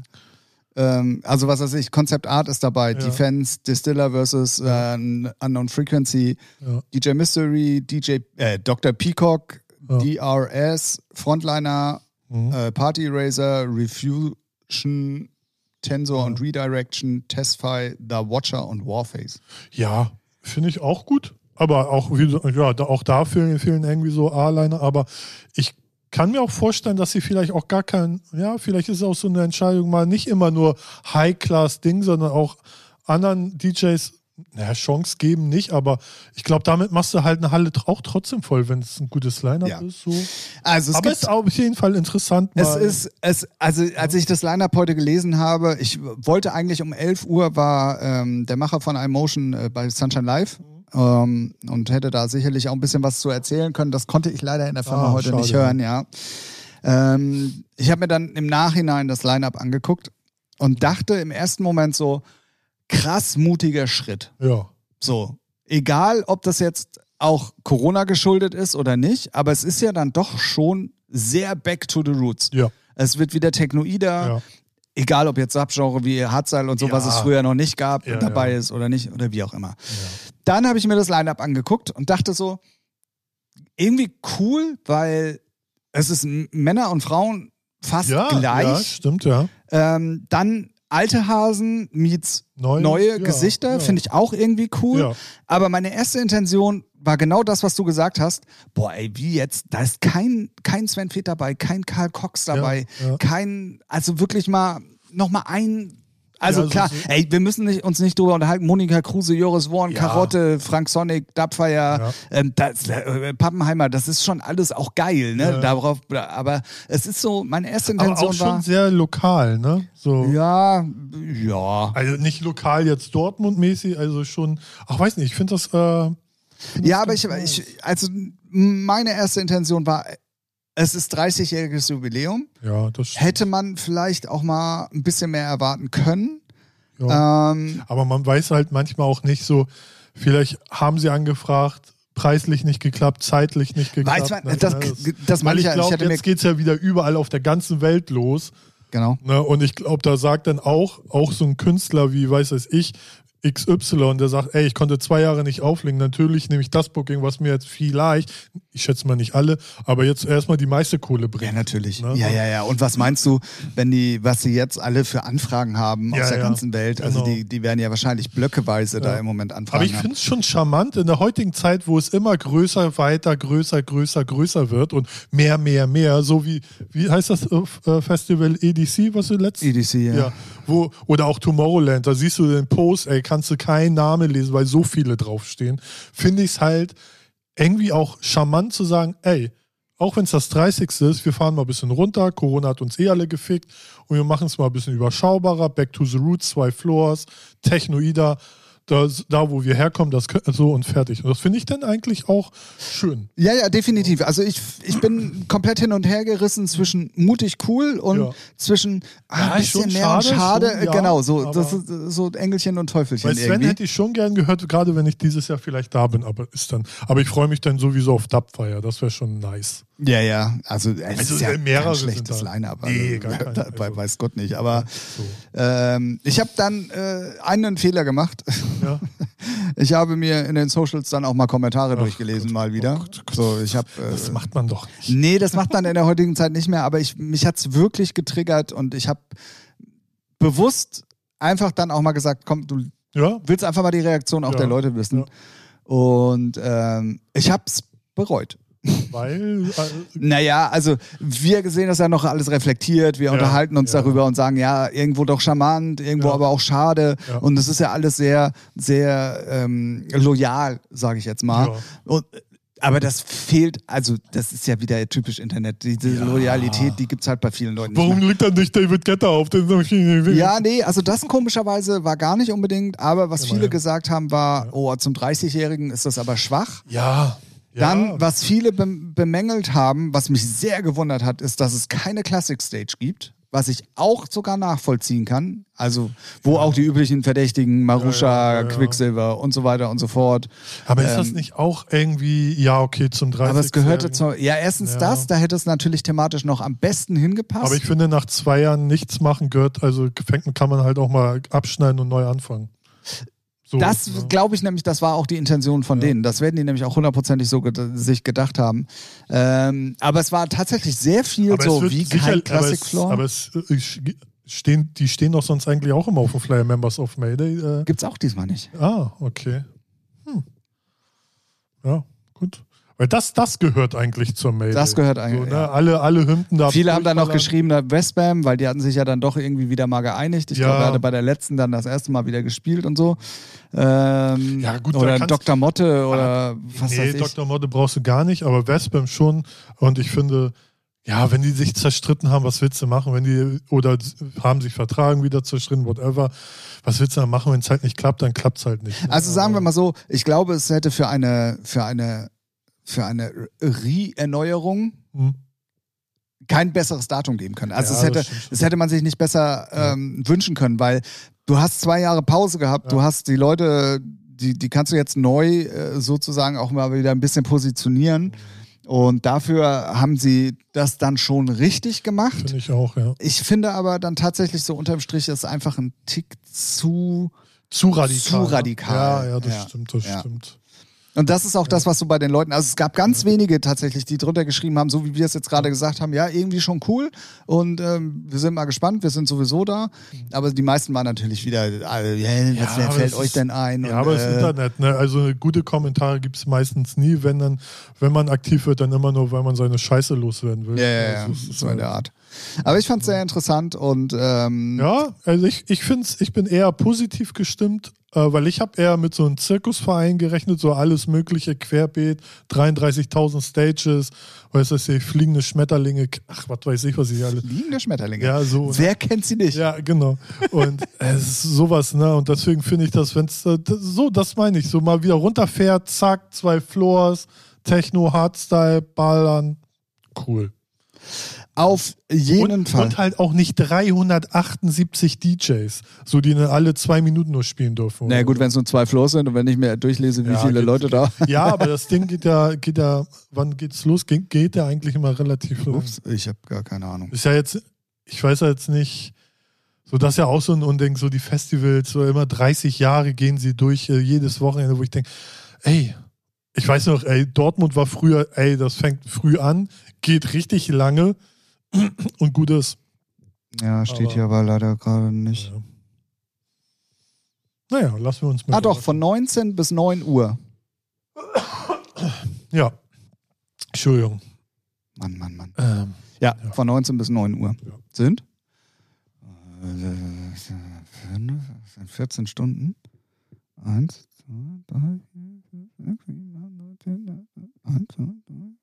S1: Ähm, also was weiß ich, Concept Art ist dabei, ja. Defense, Distiller versus äh, Unknown Frequency, ja. DJ Mystery, DJ äh, Dr. Peacock, ja. DRS, Frontliner, mhm. äh, Party Eraser, Review, Direction, Tensor und Redirection, Testfy, The Watcher und Warface.
S2: Ja, finde ich auch gut. Aber auch, ja, auch da fehlen, fehlen irgendwie so A-Liner. Aber ich kann mir auch vorstellen, dass sie vielleicht auch gar kein, ja, vielleicht ist es auch so eine Entscheidung mal nicht immer nur High-Class-Ding, sondern auch anderen DJs naja, Chance geben nicht, aber ich glaube, damit machst du halt eine Halle auch trotzdem voll, wenn es ein gutes Line-Up ja. ist. So.
S1: Also es
S2: aber es ist auf jeden Fall interessant.
S1: Es ist, es, also als ich das Line-Up heute gelesen habe, ich wollte eigentlich um 11 Uhr war ähm, der Macher von iMotion äh, bei Sunshine Live. Ähm, und hätte da sicherlich auch ein bisschen was zu erzählen können. Das konnte ich leider in der Firma ah, heute schade. nicht hören, ja. Ähm, ich habe mir dann im Nachhinein das Line-Up angeguckt und dachte im ersten Moment so, krass mutiger Schritt.
S2: Ja.
S1: So, egal ob das jetzt auch Corona geschuldet ist oder nicht, aber es ist ja dann doch schon sehr back to the roots.
S2: Ja.
S1: Es wird wieder Technoida, ja. egal ob jetzt Subgenre wie Hardstyle und so, ja. was es früher noch nicht gab, ja, dabei ist oder nicht oder wie auch immer. Dann habe ich mir das Line-Up angeguckt und dachte so, irgendwie cool, weil es ist Männer und Frauen fast gleich. Ja,
S2: stimmt, ja.
S1: Ähm, dann alte Hasen meets neue, neue ja, Gesichter, ja. finde ich auch irgendwie cool. Ja. Aber meine erste Intention war genau das, was du gesagt hast. Boah, ey, wie jetzt? Da ist kein, kein Sven Feth dabei, kein Karl Cox dabei, kein, also wirklich mal nochmal ein also, ja, klar, so ey, wir müssen nicht, uns nicht drüber unterhalten. Monika Kruse, Joris Warren, ja. Karotte, Frank Sonic, Dubfire, ja. ähm, das, äh, Pappenheimer, das ist schon alles auch geil, ne? Darauf, aber es ist so, meine erste Intention aber auch
S2: war. schon sehr lokal, ne? So.
S1: Ja, ja.
S2: Also nicht lokal jetzt Dortmund-mäßig, also schon, ach weiß nicht, ich finde das. Äh,
S1: ja, aber ich, ich, also meine erste Intention war, es ist 30-jähriges Jubiläum.
S2: Ja, das stimmt.
S1: Hätte man vielleicht auch mal ein bisschen mehr erwarten können.
S2: Ja. Ähm, Aber man weiß halt manchmal auch nicht so, vielleicht haben sie angefragt, preislich nicht geklappt, zeitlich nicht geklappt. Weiß man,
S1: ne? das, das, das Weil
S2: ich glaube, jetzt geht es ja wieder überall auf der ganzen Welt los.
S1: Genau.
S2: Ne? Und ich glaube, da sagt dann auch, auch so ein Künstler wie, weiß es ich, XY, der sagt, ey, ich konnte zwei Jahre nicht auflegen, natürlich nehme ich das Booking, was mir jetzt vielleicht, ich schätze mal nicht alle, aber jetzt erstmal die meiste Kohle bringt.
S1: Ja, natürlich. Ne? Ja, ja, ja. Und was meinst du, wenn die, was sie jetzt alle für Anfragen haben ja, aus der ja. ganzen Welt? Also genau. die, die werden ja wahrscheinlich blöckeweise ja. da im Moment anfragen.
S2: Aber ich finde es schon charmant in der heutigen Zeit, wo es immer größer, weiter, größer, größer, größer wird und mehr, mehr, mehr, so wie, wie heißt das äh, Festival EDC, was du letztes?
S1: EDC, ja. ja.
S2: Wo, oder auch Tomorrowland, da siehst du den Post, ey, kannst du keinen Namen lesen, weil so viele draufstehen, finde ich es halt irgendwie auch charmant zu sagen, ey, auch wenn es das 30. ist, wir fahren mal ein bisschen runter, Corona hat uns eh alle gefickt und wir machen es mal ein bisschen überschaubarer, back to the roots, zwei Floors, Technoida, das, da wo wir herkommen, das so und fertig. Und das finde ich dann eigentlich auch schön.
S1: Ja, ja, definitiv. Also ich, ich bin komplett hin und her gerissen zwischen mutig cool und ja. zwischen ah, ja, ein bisschen mehr schade, schade. Schon, ja, genau, so, das ist, so Engelchen und Teufelchen. Bei Sven irgendwie.
S2: hätte ich schon gern gehört, gerade wenn ich dieses Jahr vielleicht da bin, aber ist dann. Aber ich freue mich dann sowieso auf Dubfire. Das wäre schon nice.
S1: Ja, ja. Also es
S2: also
S1: ist ja
S2: mehrere
S1: kein schlechtes Line-Up. Also,
S2: nee, gar
S1: kein, also. Weiß Gott nicht. Aber so. ähm, ich habe dann äh, einen Fehler gemacht. Ja. Ich habe mir in den Socials dann auch mal Kommentare Ach durchgelesen, Gott, mal wieder. Oh Gott, Gott. So, ich hab,
S2: äh, das macht man doch nicht.
S1: Nee, das macht man in der heutigen Zeit nicht mehr. Aber ich, mich hat es wirklich getriggert und ich habe bewusst einfach dann auch mal gesagt, komm, du ja. willst einfach mal die Reaktion auch ja. der Leute wissen. Und ähm, ich habe es bereut.
S2: Weil. Äh,
S1: naja, also wir sehen das ja noch alles reflektiert, wir ja, unterhalten uns ja. darüber und sagen, ja, irgendwo doch charmant, irgendwo ja. aber auch schade. Und es ist ja alles sehr, sehr ähm, loyal, sage ich jetzt mal. Und, aber das fehlt, also das ist ja wieder typisch Internet. Diese Loyalität, die gibt es halt bei vielen Leuten.
S2: Warum liegt dann nicht David Getter auf den
S1: Ja, nee, also das komischerweise war gar nicht unbedingt, aber was viele gesagt haben, war, oh, zum 30-Jährigen ist das aber schwach.
S2: Ja.
S1: Dann, was viele bemängelt haben, was mich sehr gewundert hat, ist, dass es keine Classic Stage gibt, was ich auch sogar nachvollziehen kann. Also, wo ja. auch die üblichen Verdächtigen, Marusha, ja, Quicksilver und so weiter und so fort.
S2: Aber ist ähm, das nicht auch irgendwie, ja, okay, zum 30.
S1: Aber es gehörte zu, ja, erstens das, da hätte es natürlich thematisch noch am besten hingepasst.
S2: Aber ich finde, nach zwei Jahren nichts machen gehört, also kann man halt auch mal abschneiden und neu anfangen.
S1: So, das ja. glaube ich nämlich, das war auch die Intention von ja. denen. Das werden die nämlich auch hundertprozentig so ge sich gedacht haben. Ähm, aber es war tatsächlich sehr viel aber so wie sicher, kein Classic
S2: aber
S1: Floor.
S2: Aber es, stehen, die stehen doch sonst eigentlich auch immer auf dem Flyer Members of Mayday.
S1: Äh. Gibt's auch diesmal nicht.
S2: Ah, okay. Hm. Ja. Weil das, das gehört eigentlich zur Mayday.
S1: Das gehört eigentlich. So,
S2: ne? ja. Alle, alle Hymnen da.
S1: Viele haben dann noch geschrieben, Westbam, weil die hatten sich ja dann doch irgendwie wieder mal geeinigt. Ich ja. glaube, er hatte bei der letzten dann das erste Mal wieder gespielt und so. Ähm, ja, gut, oder Dr. Motte oder ah, was nee, weiß
S2: ich. Dr. Motte brauchst du gar nicht, aber Westbam schon. Und ich finde, ja, wenn die sich zerstritten haben, was willst du machen? Wenn die oder haben sich vertragen, wieder zerstritten, whatever. Was willst du dann machen, wenn es halt nicht klappt, dann klappt es halt nicht.
S1: Also sagen wir mal so, ich glaube, es hätte für eine, für eine für eine Re-Erneuerung hm. kein besseres Datum geben können. Also ja, es, hätte, es hätte man sich nicht besser ähm, wünschen können, weil du hast zwei Jahre Pause gehabt, du hast die Leute, die, die kannst du jetzt neu äh, sozusagen auch mal wieder ein bisschen positionieren. Und dafür haben sie das dann schon richtig gemacht.
S2: Finde ich auch, ja.
S1: Ich finde aber dann tatsächlich so unterm Strich ist einfach ein Tick zu
S2: zu radikal.
S1: Zu ne? radikal.
S2: Ja, ja, das ja. stimmt, das ja. stimmt.
S1: Und das ist auch das, was so bei den Leuten, also es gab ganz wenige tatsächlich, die drunter geschrieben haben, so wie wir es jetzt gerade gesagt haben, ja, irgendwie schon cool und ähm, wir sind mal gespannt, wir sind sowieso da. Aber die meisten waren natürlich wieder, äh, yeah, was ja, fällt euch denn ein?
S2: Ja, und, aber das äh, Internet, ne? also gute Kommentare gibt es meistens nie, wenn dann, wenn man aktiv wird, dann immer nur, weil man seine Scheiße loswerden will.
S1: Ja, ja, ja. Also, so in der Art. Aber ich fand es sehr interessant und ähm
S2: ja, also ich, ich finde ich bin eher positiv gestimmt, äh, weil ich habe eher mit so einem Zirkusverein gerechnet, so alles mögliche, querbeet, 33.000 Stages, weißt du, fliegende Schmetterlinge, ach, was weiß ich, was ich alles.
S1: Fliegende Schmetterlinge?
S2: Ja, so.
S1: Ne? Wer kennt sie nicht?
S2: Ja, genau. Und es ist sowas, ne, und deswegen finde ich das, wenn es, äh, so, das meine ich, so mal wieder runterfährt, zack, zwei Floors, Techno, Hardstyle, Ballern, cool.
S1: Auf jeden
S2: und,
S1: Fall.
S2: Und halt auch nicht 378 DJs, so die alle zwei Minuten nur spielen dürfen.
S1: Na naja, gut, wenn es nur zwei Floors sind und wenn ich mir durchlese, wie ja, viele geht, Leute da.
S2: Ja, aber das Ding geht ja, geht ja, wann geht's los? Geht, geht ja eigentlich immer relativ los.
S1: Ups, ich habe gar keine Ahnung.
S2: Ist ja jetzt, ich weiß ja jetzt nicht, so das ist ja auch so ein Unding, so die Festivals, so immer 30 Jahre gehen sie durch, äh, jedes Wochenende, wo ich denke, ey, ich weiß noch, ey, Dortmund war früher, ey, das fängt früh an, geht richtig lange und gut ist.
S1: Ja, steht aber, hier aber leider gerade nicht. Ja.
S2: Naja, lassen wir uns mal.
S1: Ah, doch, von 19 bis 9 Uhr.
S2: Ja. Entschuldigung.
S1: Mann, Mann, Mann. Ähm, ja, ja, von 19 bis 9 Uhr. Ja. Sind? 14 Stunden. Eins, zwei, drei, vier, fünf, sechs, sieben, acht, neun, zehn, drei,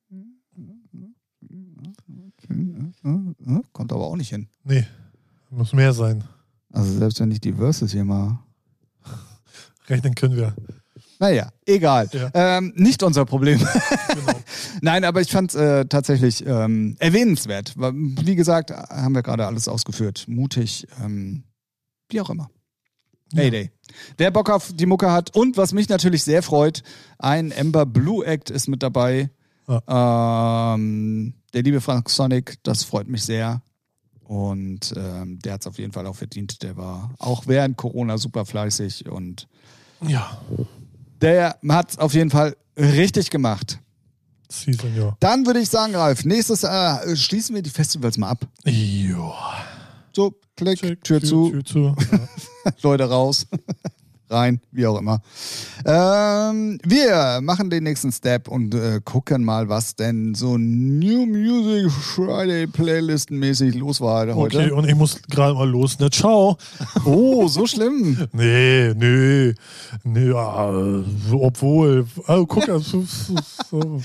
S1: Kommt aber auch nicht hin.
S2: Nee, muss mehr sein.
S1: Also selbst wenn ich die Verses hier mal.
S2: Rechnen können wir.
S1: Naja, egal. Ja. Ähm, nicht unser Problem. genau. Nein, aber ich fand es äh, tatsächlich ähm, erwähnenswert. Wie gesagt, haben wir gerade alles ausgeführt. Mutig, ähm, wie auch immer. Mayday. Ja. Der Bock auf die Mucke hat. Und was mich natürlich sehr freut, ein Ember Blue Act ist mit dabei. Ja. Ähm, der liebe Frank Sonic, das freut mich sehr. Und ähm, der hat es auf jeden Fall auch verdient. Der war auch während Corona super fleißig und
S2: ja.
S1: Der hat es auf jeden Fall richtig gemacht.
S2: Season, ja.
S1: Dann würde ich sagen, Ralf, nächstes äh, schließen wir die Festivals mal ab.
S2: Ja.
S1: So, klick, Check, Tür, Tür, zu.
S2: Tür zu.
S1: Ja. Leute raus rein, wie auch immer. Ähm, wir machen den nächsten Step und äh, gucken mal, was denn so New Music Friday Playlisten-mäßig los war heute.
S2: Okay, und ich muss gerade mal los, ne? Ciao.
S1: Oh, so schlimm.
S2: nee, nee. Nee, ja, obwohl. Also, guck, also,
S1: so.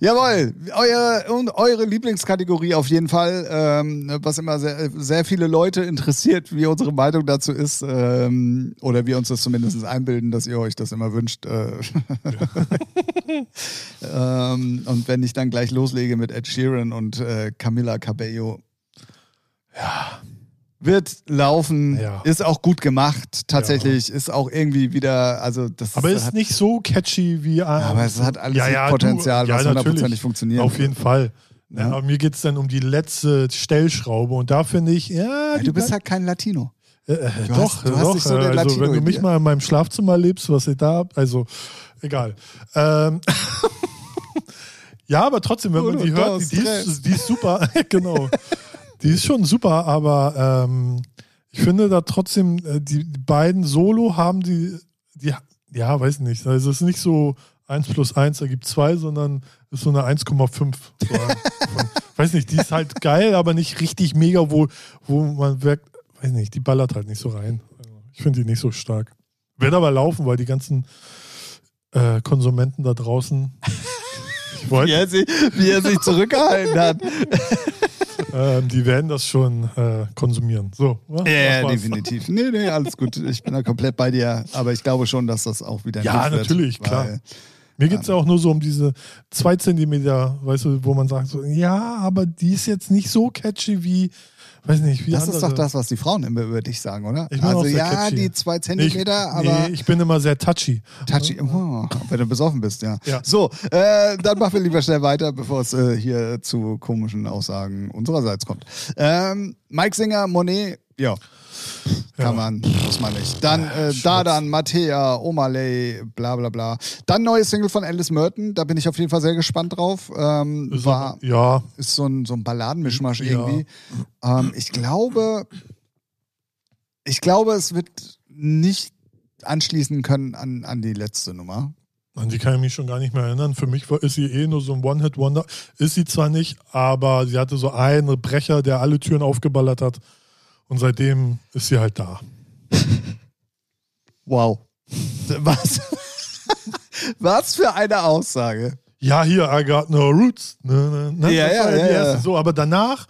S1: Jawohl, euer, und eure Lieblingskategorie auf jeden Fall, ähm, was immer sehr, sehr viele Leute interessiert, wie unsere Meinung dazu ist, ähm, oder wir uns das zumindest einbilden, dass ihr euch das immer wünscht. Äh. ähm, und wenn ich dann gleich loslege mit Ed Sheeran und äh, Camila Cabello,
S2: ja
S1: wird laufen, ja. ist auch gut gemacht, tatsächlich, ja. ist auch irgendwie wieder, also das
S2: Aber ist, hat, nicht so catchy wie
S1: ja, Aber es hat alles ja, Potenzial, du, was hundertprozentig funktioniert.
S2: Auf jeden Fall. Ja. Aber mir geht es dann um die letzte Stellschraube und da finde ich, ja.
S1: du bist halt kein Latino.
S2: Äh, äh, doch, hast, doch. So also, wenn du mich mal in meinem Schlafzimmer lebst, was ich da habe, also egal. Ähm, ja, aber trotzdem, wenn man die hört, die, die, ist, die ist super. genau. Die ist schon super, aber ähm, ich finde da trotzdem, äh, die, die, beiden Solo haben die, die, ja, weiß nicht. Also es ist nicht so 1 plus 1 ergibt 2, sondern ist so eine 1,5. So weiß nicht, die ist halt geil, aber nicht richtig mega, wo, wo man wirkt, weiß nicht, die ballert halt nicht so rein. Ich finde die nicht so stark. Wird aber laufen, weil die ganzen äh, Konsumenten da draußen.
S1: wie, er sich, wie er sich zurückgehalten hat.
S2: ähm, die werden das schon äh, konsumieren. So,
S1: ja, ja definitiv. Nee, nee, alles gut. Ich bin da komplett bei dir. Aber ich glaube schon, dass das auch wieder.
S2: Ja, natürlich, wird, klar. Mir geht es ja auch nur so um diese zwei Zentimeter, weißt du, wo man sagt so, ja, aber die ist jetzt nicht so catchy wie weiß nicht, wie
S1: Das
S2: andere.
S1: ist doch das, was die Frauen immer über dich sagen, oder? also ja, catchy. die zwei Zentimeter,
S2: ich,
S1: aber.
S2: Nee, ich bin immer sehr touchy.
S1: Touchy, oh, wenn du besoffen bist, ja. ja. So, äh, dann machen wir lieber schnell weiter, bevor es äh, hier zu komischen Aussagen unsererseits kommt. Ähm, Mike Singer, Monet, ja. Kann ja. man, muss man nicht. Dann äh, Dadan, Mattea, Omaley, bla bla bla. Dann neues Single von Alice Merton, da bin ich auf jeden Fall sehr gespannt drauf. Ähm, ist war,
S2: ja.
S1: Ist so ein, so ein Balladenmischmasch ja. irgendwie. Ähm, ich glaube, ich glaube, es wird nicht anschließen können an, an die letzte Nummer.
S2: An die kann ich mich schon gar nicht mehr erinnern. Für mich war, ist sie eh nur so ein One-Hit-Wonder. Ist sie zwar nicht, aber sie hatte so einen Brecher, der alle Türen aufgeballert hat. Und seitdem ist sie halt da.
S1: Wow. Was? Was für eine Aussage.
S2: Ja, hier, I got no roots. Ne,
S1: ne, ne? Ja, ja, ja, ja.
S2: So, aber danach,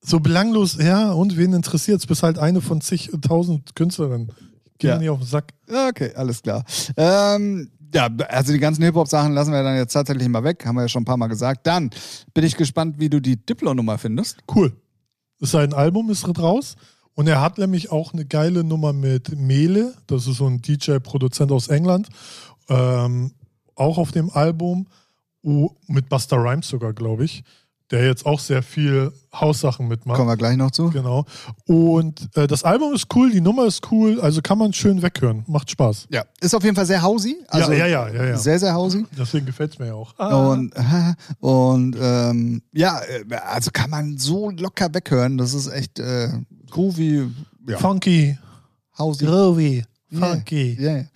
S2: so belanglos, ja, und wen interessiert es? Bist halt eine von zigtausend Künstlerinnen. Geh ja. nicht auf den Sack.
S1: Okay, alles klar. Ähm, ja, also die ganzen Hip-Hop-Sachen lassen wir dann jetzt tatsächlich mal weg, haben wir ja schon ein paar Mal gesagt. Dann bin ich gespannt, wie du die Diplo-Nummer findest.
S2: Cool. Sein Album ist raus. Und er hat nämlich auch eine geile Nummer mit Mele, das ist so ein DJ-Produzent aus England, ähm, auch auf dem Album, mit Buster Rhymes sogar, glaube ich der jetzt auch sehr viel Haussachen mitmacht.
S1: Kommen wir gleich noch zu.
S2: Genau. Und äh, das Album ist cool, die Nummer ist cool, also kann man schön weghören. Macht Spaß.
S1: Ja, ist auf jeden Fall sehr hausy. Also
S2: ja, ja, ja, ja,
S1: Sehr, sehr hausy.
S2: Deswegen gefällt es mir ja auch.
S1: Ah. Und, und ähm, ja, äh, also kann man so locker weghören. Das ist echt äh, groovy.
S2: Ja. Funky.
S1: Hausy.
S2: Groovy. Funky.
S1: Yeah.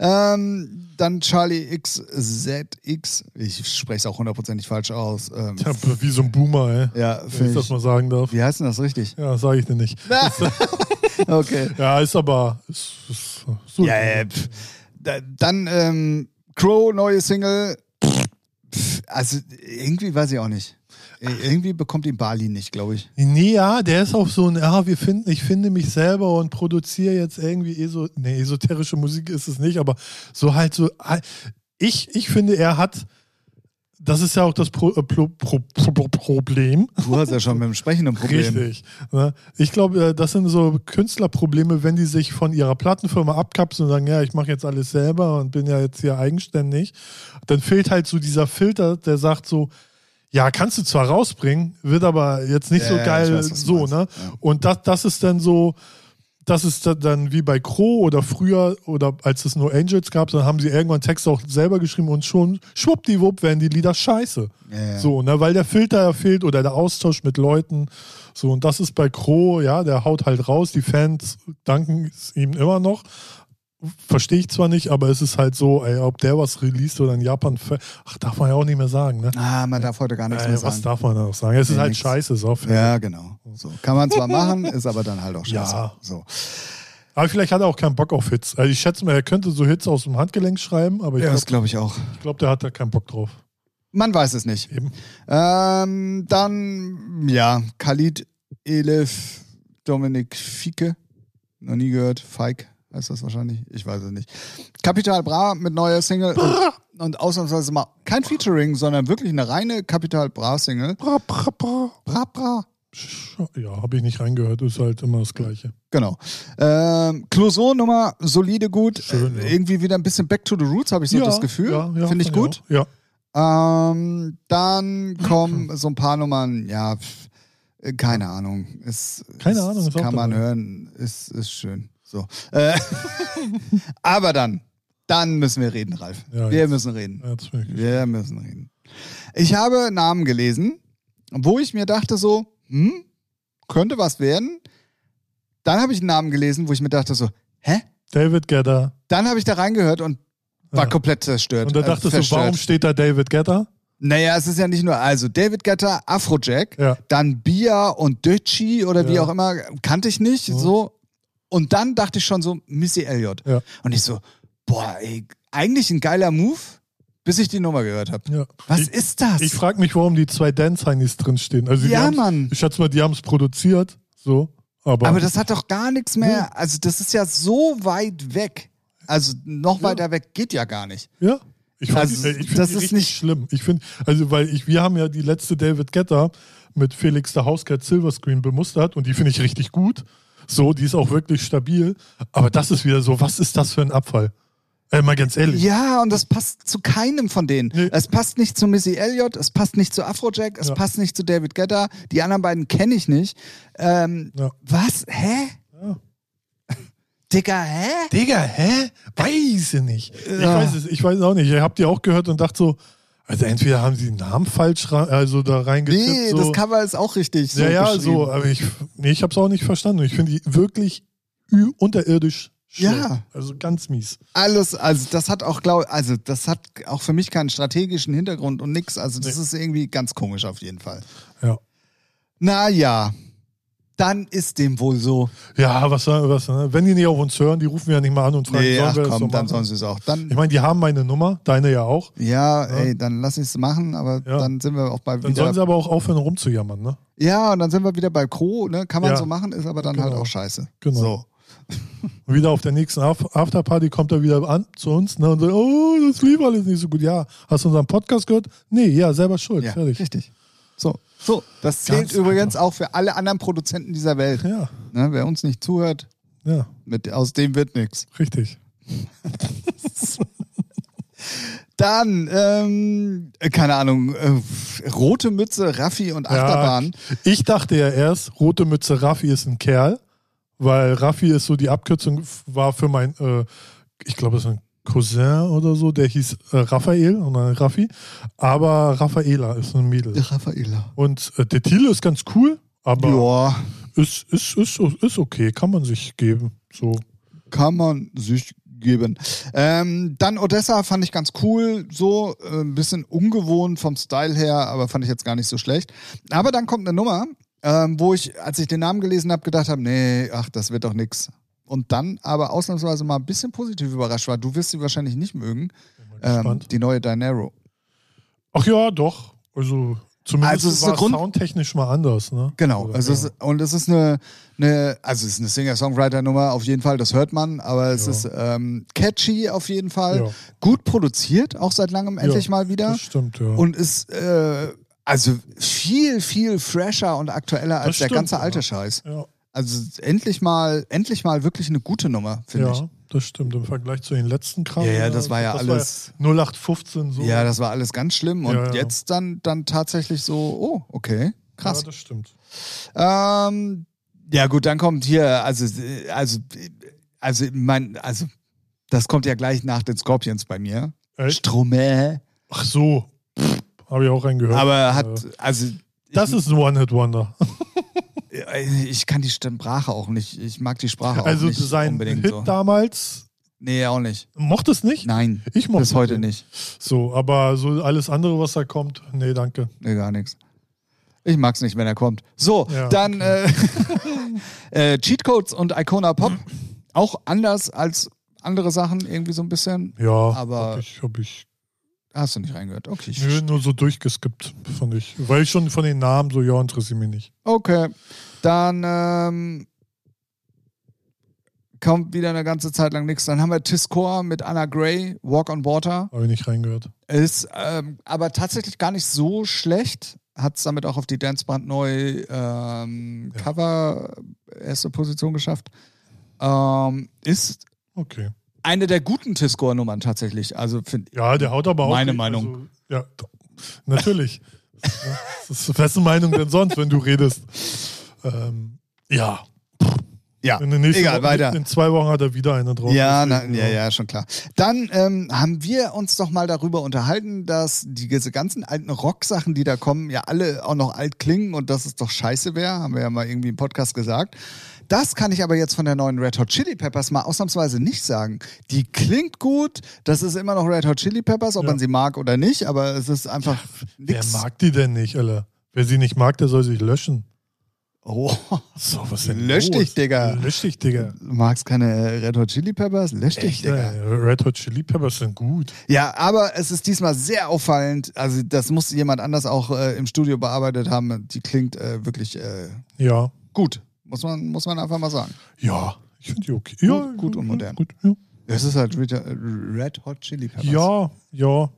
S1: yeah. Ähm, dann Charlie XZX. Ich spreche es auch hundertprozentig falsch aus. Ähm,
S2: ja, wie so ein Boomer, ey.
S1: Ja,
S2: wenn ich das mal sagen darf.
S1: Wie heißt denn das richtig?
S2: Ja, sage ich dir nicht.
S1: okay.
S2: Ja, ist aber. Ist, ist
S1: so ja, ja, Dann ähm, Crow, neue Single. also irgendwie weiß ich auch nicht. Irgendwie bekommt ihn Bali nicht, glaube ich.
S2: Nee, ja, der ist auch so ein, ja, wir finden, ich finde mich selber und produziere jetzt irgendwie eso, nee, esoterische Musik ist es nicht, aber so halt so, ich, ich finde, er hat, das ist ja auch das Pro, äh, Pro, Pro, Problem.
S1: Du hast ja schon mit dem Sprechen ein Problem.
S2: Richtig. Ne? Ich glaube, äh, das sind so Künstlerprobleme, wenn die sich von ihrer Plattenfirma abkapseln und sagen, ja, ich mache jetzt alles selber und bin ja jetzt hier eigenständig. Dann fehlt halt so dieser Filter, der sagt so, ja, kannst du zwar rausbringen, wird aber jetzt nicht ja, so geil weiß, so, ne? Ja. Und das, das ist dann so, das ist dann wie bei Crow oder früher oder als es nur Angels gab, dann haben sie irgendwann Texte auch selber geschrieben und schon schwuppdiwupp werden die Lieder scheiße. Ja, so, ne, weil der Filter fehlt oder der Austausch mit Leuten. So, und das ist bei Crow, ja, der haut halt raus, die Fans danken ihm immer noch verstehe ich zwar nicht, aber es ist halt so, ey, ob der was released oder in Japan, ach, darf man ja auch nicht mehr sagen, ne?
S1: Ah, man darf heute gar nichts ey, mehr sagen.
S2: Was darf man da noch sagen? Es ist halt nix. scheiße, so.
S1: Ja, genau. So. Kann man zwar machen, ist aber dann halt auch scheiße. Ja. So.
S2: Aber vielleicht hat er auch keinen Bock auf Hits. Also ich schätze mal, er könnte so Hits aus dem Handgelenk schreiben, aber ich
S1: ja, glaub, das glaube ich auch.
S2: Ich glaube, der hat da keinen Bock drauf.
S1: Man weiß es nicht. Eben. Ähm, dann, ja, Khalid, Elif, Dominik Fieke, noch nie gehört, Feig, heißt das wahrscheinlich? Ich weiß es nicht. Capital Bra mit neuer Single und, und, ausnahmsweise mal kein Featuring, sondern wirklich eine reine Capital Bra Single. Bra, bra, bra. Bra, bra.
S2: Ja, habe ich nicht reingehört, ist halt immer das Gleiche.
S1: Genau. Ähm, Clouseau-Nummer, solide, gut. Schön, ja. Irgendwie wieder ein bisschen back to the roots, habe ich so ja, das Gefühl. Ja, ja, Finde ich gut.
S2: Ja.
S1: Ähm, dann kommen so ein paar Nummern, ja, keine Ahnung. Ist,
S2: keine Ahnung,
S1: ist kann man hören, ist, ist schön. So. Äh, aber dann, dann müssen wir reden, Ralf. Ja, wir jetzt. müssen reden. Ja, wir müssen reden. Ich habe Namen gelesen, wo ich mir dachte so, hm, könnte was werden. Dann habe ich einen Namen gelesen, wo ich mir dachte so, hä?
S2: David Gedder.
S1: Dann habe ich da reingehört und war ja. komplett zerstört.
S2: Und da dachtest äh, du, warum steht da David Gedder?
S1: Naja, es ist ja nicht nur, also David Getter, Afrojack, ja. dann Bia und Dötschi oder wie auch immer, kannte ich nicht, so. Und dann dachte ich schon so, Missy Elliott. Ja. Und ich so, boah, ey, eigentlich ein geiler Move, bis ich die Nummer gehört habe. Ja. Was
S2: ich,
S1: ist das?
S2: Ich frage mich, warum die zwei Dance-Heinis drinstehen. Also
S1: ja, Mann.
S2: Ich schätze mal, die haben es produziert, so. Aber,
S1: aber das hat doch gar nichts mehr. Also, das ist ja so weit weg. Also, noch weiter weg geht ja gar nicht.
S2: Ja. Ich, also, ich finde das ist nicht schlimm. Ich finde, also, weil ich, wir haben ja die letzte David Getter mit Felix der Hauscat Silverscreen bemustert und die finde ich richtig gut. So, die ist auch wirklich stabil. Aber das ist wieder so, was ist das für ein Abfall? Äh, mal ganz ehrlich.
S1: Ja, und das passt zu keinem von denen. Nee. Es passt nicht zu Missy Elliott, es passt nicht zu Afrojack, es ja. passt nicht zu David Guetta. Die anderen beiden kenne ich nicht. Ähm, ja. Was? Hä? Ja. Digga, hä?
S2: Digga, hä? Weiß ich nicht. Ich weiß es, ich weiß es auch nicht. Ich hab die auch gehört und dachte so, also entweder haben sie den Namen falsch also da reingetippt. Nee,
S1: so. das Cover ist auch richtig.
S2: So ja, ja, so, aber ich, nee, ich habe es auch nicht verstanden. Ich finde die wirklich unterirdisch schlecht. Ja. Also ganz mies.
S1: Alles, also das hat auch, glaub, also das hat auch für mich keinen strategischen Hintergrund und nix. Also das nee. ist irgendwie ganz komisch auf jeden Fall.
S2: Ja.
S1: Naja, dann ist dem wohl so.
S2: Ja, was, was ne? wenn die nicht auf uns hören, die rufen ja nicht mal an und fragen,
S1: nee, sollen ach, wir komm, das so dann sollen sie es auch. Dann,
S2: ich meine, die haben meine Nummer, deine ja auch.
S1: Ja, ja. ey, dann lass ich es machen, aber ja. dann sind wir auch bei
S2: Dann sollen sie aber auch aufhören rumzujammern, ne?
S1: Ja, und dann sind wir wieder bei Kro, ne? Kann man ja. so machen, ist aber dann halt genau. halt auch scheiße.
S2: Genau.
S1: So.
S2: Und wieder auf der nächsten Afterparty kommt er wieder an zu uns ne, und sagt, oh, das lief alles nicht so gut. Ja, hast du unseren Podcast gehört? Nee, ja, selber schuld.
S1: Ja, Fertig. Richtig. So. So, das zählt Ganz übrigens einfach. auch für alle anderen Produzenten dieser Welt.
S2: Ja.
S1: Ne, wer uns nicht zuhört,
S2: ja.
S1: mit, aus dem wird nichts.
S2: Richtig.
S1: Dann, ähm, keine Ahnung, äh, rote Mütze, Raffi und Achterbahn.
S2: Ja, ich dachte ja erst, rote Mütze, Raffi ist ein Kerl, weil Raffi ist so die Abkürzung war für mein, äh, ich glaube, es ist ein Cousin oder so, der hieß äh, Raphael und dann Raffi. Aber Raffaela ist ein Mädel.
S1: Raffaela.
S2: Und äh, der Thiele ist ganz cool, aber
S1: ja.
S2: ist, ist, ist, ist okay, kann man sich geben. So.
S1: Kann man sich geben. Ähm, dann Odessa fand ich ganz cool, so äh, ein bisschen ungewohnt vom Style her, aber fand ich jetzt gar nicht so schlecht. Aber dann kommt eine Nummer, ähm, wo ich, als ich den Namen gelesen habe, gedacht habe, nee, ach, das wird doch nix und dann aber ausnahmsweise mal ein bisschen positiv überrascht war. Du wirst sie wahrscheinlich nicht mögen. Ähm, die neue Dinero.
S2: Ach ja, doch. Also Zumindest also war es soundtechnisch mal anders, ne?
S1: Genau. Oder, also ja. es, und es ist eine, eine also es ist eine Singer-Songwriter-Nummer auf jeden Fall, das hört man, aber es ja. ist ähm, catchy auf jeden Fall. Ja. Gut produziert, auch seit langem endlich mal wieder.
S2: Das stimmt, ja.
S1: Und ist äh, also viel, viel fresher und aktueller als stimmt, der ganze alte Scheiß. Ja. Also endlich mal, endlich mal wirklich eine gute Nummer, finde ich.
S2: Ja, das stimmt. Im Vergleich zu den letzten Kram.
S1: Ja, ja, das war ja das alles.
S2: War ja 0815 so.
S1: Ja, das war alles ganz schlimm. Und ja, jetzt dann, dann tatsächlich so, oh, okay, krass.
S2: Ja, das stimmt.
S1: Ähm, ja, gut, dann kommt hier, also, also, also, mein, also, das kommt ja gleich nach den Scorpions bei mir.
S2: Echt?
S1: Stromae.
S2: Ach so. Habe ich auch reingehört.
S1: Aber hat, also.
S2: Das ist ein One-Hit-Wonder.
S1: Ich kann die Sprache auch nicht. Ich mag die Sprache
S2: also
S1: auch nicht
S2: sein
S1: unbedingt
S2: Hit
S1: so.
S2: damals.
S1: Nee, auch nicht.
S2: Mochte es nicht?
S1: Nein.
S2: Ich mochte
S1: Bis heute nicht.
S2: So, aber so alles andere, was da kommt, nee, danke.
S1: Nee, gar nichts. Ich mag es nicht, wenn er kommt. So, ja, dann okay. äh, äh, Cheatcodes und Icona Pop. Auch anders als andere Sachen, irgendwie so ein bisschen.
S2: Ja,
S1: aber
S2: hab ich, hab ich
S1: Hast du nicht reingehört? Okay.
S2: Ich Nö, nur so durchgeskippt, fand ich. Weil ich schon von den Namen so, ja, interessiert mich nicht.
S1: Okay. Dann ähm, kommt wieder eine ganze Zeit lang nichts. Dann haben wir Tiscore mit Anna Gray, Walk on Water.
S2: Habe ich nicht reingehört.
S1: Ist ähm, aber tatsächlich gar nicht so schlecht. Hat es damit auch auf die Danceband neu ähm, ja. Cover erste Position geschafft. Ähm, ist
S2: okay
S1: eine der guten Tiscore-Nummern tatsächlich. Also
S2: ja, der haut aber auch.
S1: Meine Meinung. Also,
S2: ja, natürlich. das ist feste Meinung denn sonst, wenn du redest. Ähm, ja.
S1: Ja,
S2: egal,
S1: Woche, weiter.
S2: In zwei Wochen hat er wieder eine drauf.
S1: Ja, na, ja, ja, schon klar. Dann ähm, haben wir uns doch mal darüber unterhalten, dass diese ganzen alten Rock-Sachen, die da kommen, ja alle auch noch alt klingen und dass es doch scheiße wäre, haben wir ja mal irgendwie im Podcast gesagt. Das kann ich aber jetzt von der neuen Red Hot Chili Peppers mal ausnahmsweise nicht sagen. Die klingt gut, das ist immer noch Red Hot Chili Peppers, ob ja. man sie mag oder nicht, aber es ist einfach.
S2: Ja, wer mag die denn nicht, Alter? Wer sie nicht mag, der soll sich löschen.
S1: Oh,
S2: so, was denn
S1: Lösch dich, Digga.
S2: Lösch dich, Digga.
S1: Du magst keine Red Hot Chili Peppers? Lösch dich, Digga.
S2: Red Hot Chili Peppers sind gut.
S1: Ja, aber es ist diesmal sehr auffallend. Also, das muss jemand anders auch äh, im Studio bearbeitet haben. Die klingt äh, wirklich äh,
S2: ja.
S1: gut. Muss man, muss man einfach mal sagen.
S2: Ja, ich finde die okay.
S1: Ja, gut, gut und modern. Gut, ja. Es ist halt Red Hot Chili Peppers.
S2: Ja, ja.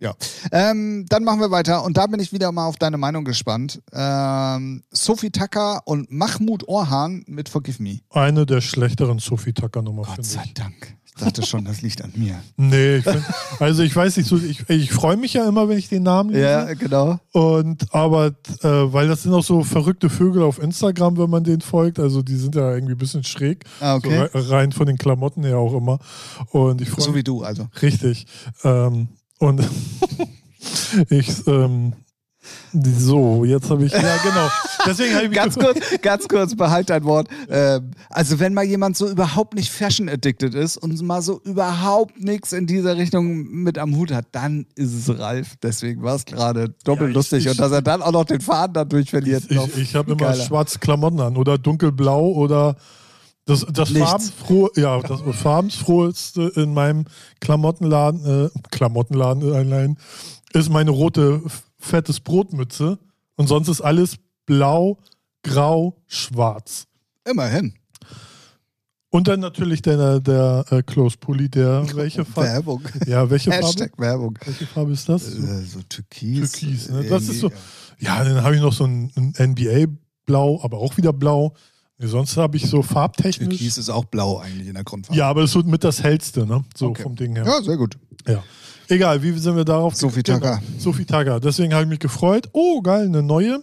S1: Ja. Ähm, dann machen wir weiter und da bin ich wieder mal auf deine Meinung gespannt. Ähm, Sophie Tucker und Mahmoud Orhan mit Forgive Me.
S2: Eine der schlechteren Sophie Tucker Nummer,
S1: Gott sei. Dank. Ich dachte schon, das liegt an mir.
S2: Nee, ich find, also ich weiß nicht, ich, ich freue mich ja immer, wenn ich den Namen lese.
S1: Ja, genau.
S2: Und aber, äh, weil das sind auch so verrückte Vögel auf Instagram, wenn man denen folgt. Also die sind ja irgendwie ein bisschen schräg.
S1: Ah, okay.
S2: So rein von den Klamotten her auch immer. Und ich
S1: so wie du, also.
S2: Richtig. Ähm, und ich, ähm, so, jetzt habe ich. Ja, genau.
S1: Deswegen habe ich ganz kurz, ganz kurz, behalt dein Wort. Ähm, also, wenn mal jemand so überhaupt nicht fashion addicted ist und mal so überhaupt nichts in dieser Richtung mit am Hut hat, dann ist es Ralf. Deswegen war es gerade doppelt ja, lustig. Ich, und dass er dann auch noch den Faden dadurch verliert.
S2: Ich, ich, ich habe immer schwarze Klamotten an oder dunkelblau oder das, das farbenfrohe, ja, das farbenfroheste in meinem Klamottenladen, äh, Klamottenladen allein, ist meine rote fettes Brotmütze und sonst ist alles blau, grau, schwarz.
S1: Immerhin.
S2: Und dann natürlich der, der äh, Close Pulli, der welche Farbe?
S1: Werbung.
S2: Ja, welche
S1: Hashtag
S2: Farbe?
S1: Werbung.
S2: Welche Farbe ist das?
S1: Äh, so Türkis.
S2: Türkis, ne? Das ist so. Ja, dann habe ich noch so ein, ein NBA-Blau, aber auch wieder blau. Sonst habe ich so farbtechnisch.
S1: Türkis ist auch blau eigentlich in der Grundfarbe.
S2: Ja, aber es ist so mit das hellste, ne? So okay. vom Ding her.
S1: Ja, sehr gut.
S2: Ja. Egal, wie sind wir darauf?
S1: Sophie Tucker.
S2: Sophie Tucker. Deswegen habe ich mich gefreut. Oh, geil, eine neue.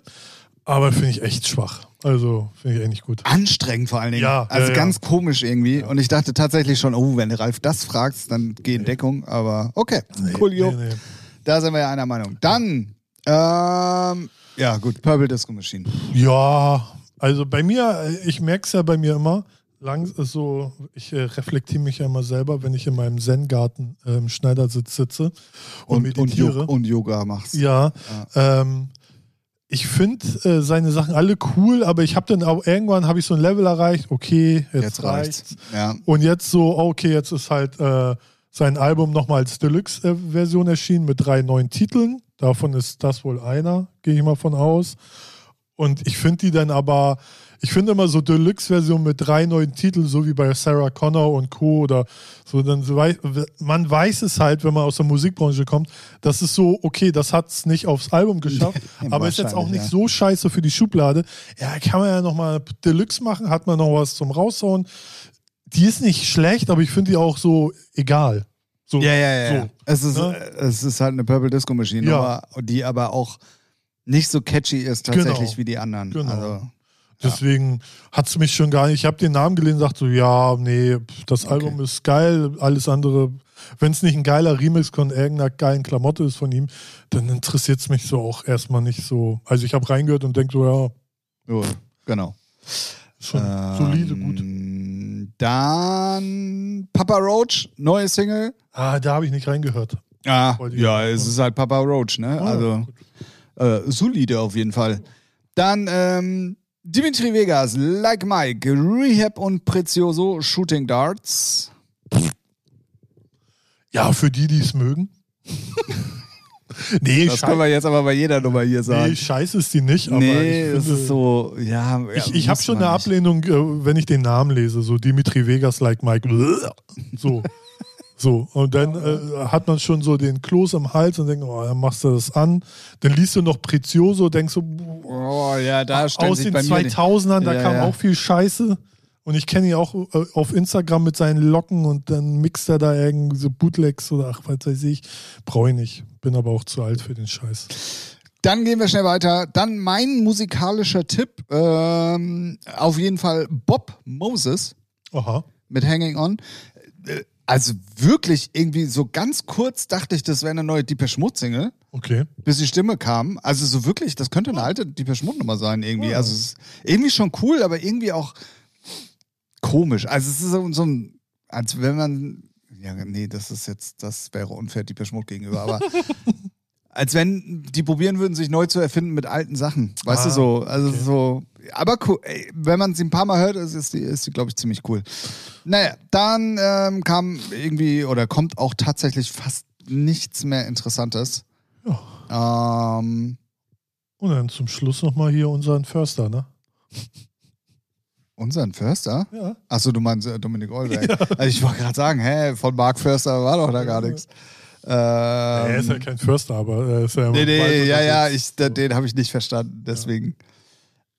S2: Aber finde ich echt schwach. Also finde ich echt nicht gut.
S1: Anstrengend vor allen Dingen.
S2: Ja,
S1: also
S2: ja,
S1: ganz
S2: ja.
S1: komisch irgendwie. Und ich dachte tatsächlich schon, oh, wenn Ralf das fragt, dann geh in Deckung. Aber okay,
S2: nee,
S1: coolio.
S2: Nee, nee.
S1: Da sind wir ja einer Meinung. Dann, ähm, ja gut, Purple Disco Machine.
S2: Ja, also bei mir, ich merke es ja bei mir immer, lang so, ich äh, reflektiere mich ja immer selber, wenn ich in meinem Zen-Garten äh, im Schneidersitz sitze und, und meditiere.
S1: Und, und, Yoga machst.
S2: Ja. ja. Ähm, ich finde äh, seine Sachen alle cool, aber ich habe dann auch irgendwann habe ich so ein Level erreicht, okay, jetzt, jetzt reicht's. reicht's.
S1: Ja.
S2: Und jetzt so, okay, jetzt ist halt äh, sein Album nochmal als Deluxe-Version erschienen mit drei neuen Titeln. Davon ist das wohl einer, gehe ich mal von aus. Und ich finde die dann aber, ich finde immer so Deluxe-Version mit drei neuen Titeln, so wie bei Sarah Connor und Co. oder so, dann so, man weiß es halt, wenn man aus der Musikbranche kommt, das ist so, okay, das hat es nicht aufs Album geschafft, aber ist jetzt auch nicht ja. so scheiße für die Schublade. Ja, kann man ja nochmal Deluxe machen, hat man noch was zum Raushauen. Die ist nicht schlecht, aber ich finde die auch so egal. So,
S1: ja, ja, ja. So, es, ist, ne? es ist halt eine Purple Disco Machine, ja. die aber auch nicht so catchy ist tatsächlich genau. wie die anderen. Genau. Also,
S2: Deswegen hat es mich schon gar nicht. Ich habe den Namen gelesen und sagte so, ja, nee, das okay. Album ist geil, alles andere, wenn es nicht ein geiler Remix von irgendeiner geilen Klamotte ist von ihm, dann interessiert es mich so auch erstmal nicht so. Also ich habe reingehört und denke so,
S1: ja. ja genau.
S2: Schon ähm, solide, gut.
S1: Dann Papa Roach, neue Single.
S2: Ah, da habe ich nicht reingehört.
S1: Ah, ja, es ist halt Papa Roach, ne? Ah, also äh, solide auf jeden Fall. Dann ähm, Dimitri Vegas, Like Mike, Rehab und Prezioso, Shooting Darts.
S2: Ja, für die, die es mögen.
S1: nee, das können wir jetzt aber bei jeder Nummer hier sagen. Nee,
S2: scheiße ist die nicht. Aber
S1: nee, es ist so, ja.
S2: Ich, ich habe schon eine nicht. Ablehnung, äh, wenn ich den Namen lese, so Dimitri Vegas like Mike. So. So, und dann äh, hat man schon so den Kloß am Hals und denkt, oh, dann machst du das an. Dann liest du noch Prezioso, denkst du,
S1: oh, ja, da
S2: aus den 2000ern, da ja, kam ja. auch viel Scheiße. Und ich kenne ihn auch äh, auf Instagram mit seinen Locken und dann mixt er da irgendwie so Bootlegs oder ach, was weiß ich. Brauche ich nicht. Bin aber auch zu alt für den Scheiß.
S1: Dann gehen wir schnell weiter. Dann mein musikalischer Tipp. Ähm, auf jeden Fall Bob Moses.
S2: Aha.
S1: Mit Hanging On. Also wirklich irgendwie so ganz kurz dachte ich, das wäre eine neue Deeper Schmutz-Single.
S2: Okay.
S1: Bis die Stimme kam. Also so wirklich, das könnte eine alte Deeper Schmutz-Nummer sein irgendwie. Ja. Also es ist irgendwie schon cool, aber irgendwie auch komisch. Also es ist so, so ein, als wenn man, ja nee, das ist jetzt, das wäre unfair Deeper Schmutz gegenüber, aber als wenn die probieren würden, sich neu zu erfinden mit alten Sachen. Weißt ah, du so? Also okay. so. Aber cool, ey, wenn man sie ein paar Mal hört, ist, ist die, ist die glaube ich, ziemlich cool. Naja, dann ähm, kam irgendwie oder kommt auch tatsächlich fast nichts mehr Interessantes. Ja. Ähm,
S2: Und dann zum Schluss nochmal hier unseren Förster, ne?
S1: Unseren Förster?
S2: Ja.
S1: Achso, du meinst äh, Dominik Olberg. Ja. Also ich wollte gerade sagen, hä, von Mark Förster war doch da gar nichts.
S2: Ähm, er ist ja kein Förster, aber er ist ja.
S1: Nee, nee, ja, ja, ich, den, habe ich nicht verstanden, deswegen.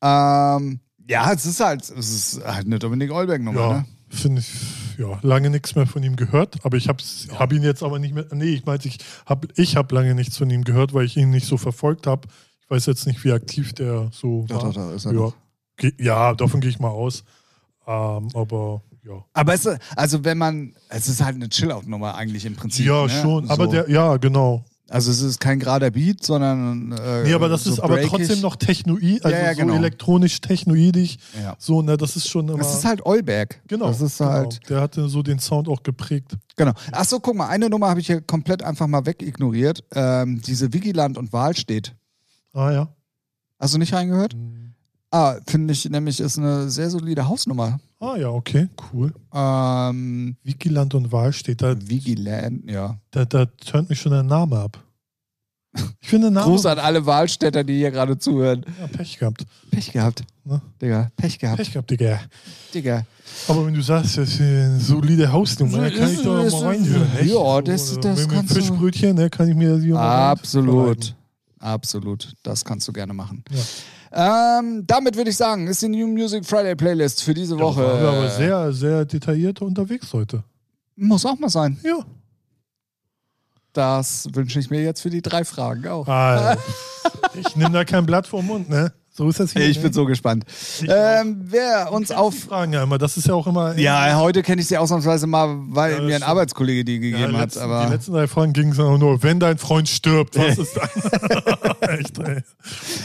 S1: Ja. Ähm, ja, es ist halt, es ist halt eine Dominik Olberg-Nummer, ja, ne?
S2: Finde ich, ja, lange nichts mehr von ihm gehört, aber ich habe ja. hab ihn jetzt aber nicht mehr, nee, ich meinte, ich habe ich hab lange nichts von ihm gehört, weil ich ihn nicht so verfolgt habe. Ich weiß jetzt nicht, wie aktiv der so
S1: war.
S2: Da,
S1: da, ist er
S2: ja. ja, davon gehe ich mal aus. Ähm, aber ja.
S1: Aber es, also wenn man, es ist halt eine Chill-Out-Nummer eigentlich im Prinzip.
S2: Ja,
S1: ne?
S2: schon. So. Aber der, ja, genau.
S1: Also es ist kein gerader Beat, sondern
S2: äh, Nee, aber das so ist aber trotzdem noch technoid, also ja, ja, genau. so elektronisch technoidig. Ja. So, ne, das ist schon immer.
S1: Das ist halt Eulberg.
S2: Genau.
S1: Das ist halt.
S2: Genau. Der hatte so den Sound auch geprägt.
S1: Genau. Achso, guck mal, eine Nummer habe ich hier komplett einfach mal wegignoriert. Ähm, diese Vigiland und Wahl steht.
S2: Ah ja.
S1: Hast du nicht reingehört? Mhm. Ah, finde ich nämlich, ist eine sehr solide Hausnummer.
S2: Ah ja, okay, cool.
S1: Ähm,
S2: Vigiland und Wahl steht da.
S1: Vigiland, ja.
S2: Da, da turnt mich schon der Name ab.
S1: Ich finde Name. Gruß an alle Wahlstädter, die hier gerade zuhören.
S2: Ja, Pech gehabt.
S1: Pech gehabt. Ne? Digga, Pech gehabt.
S2: Pech gehabt, Digga.
S1: Digga.
S2: Aber wenn du sagst, das ist eine solide Hausnummer, dann kann ich da mal reinhören.
S1: Ja, das, das, das
S2: mit
S1: kannst
S2: du. Fischbrötchen, ne, kann ich mir das hier
S1: Absolut. Absolut. Das kannst du gerne machen. Ja. Ähm, damit würde ich sagen, ist die New Music Friday Playlist für diese Woche. Ja,
S2: wir aber sehr, sehr detailliert unterwegs heute.
S1: Muss auch mal sein.
S2: Ja.
S1: Das wünsche ich mir jetzt für die drei Fragen auch.
S2: Also, ich nehme da kein Blatt vom Mund, ne? So ist das hier.
S1: Ich ne? bin so gespannt. Ähm, wer uns auf.
S2: Fragen ja immer, das ist ja auch immer.
S1: Ja, heute kenne ich sie ausnahmsweise mal, weil ja, mir ein Arbeitskollege die gegeben ja, letzten, hat. Aber
S2: die letzten drei Fragen gingen es auch nur, wenn dein Freund stirbt, was ist dann? Echt, ey.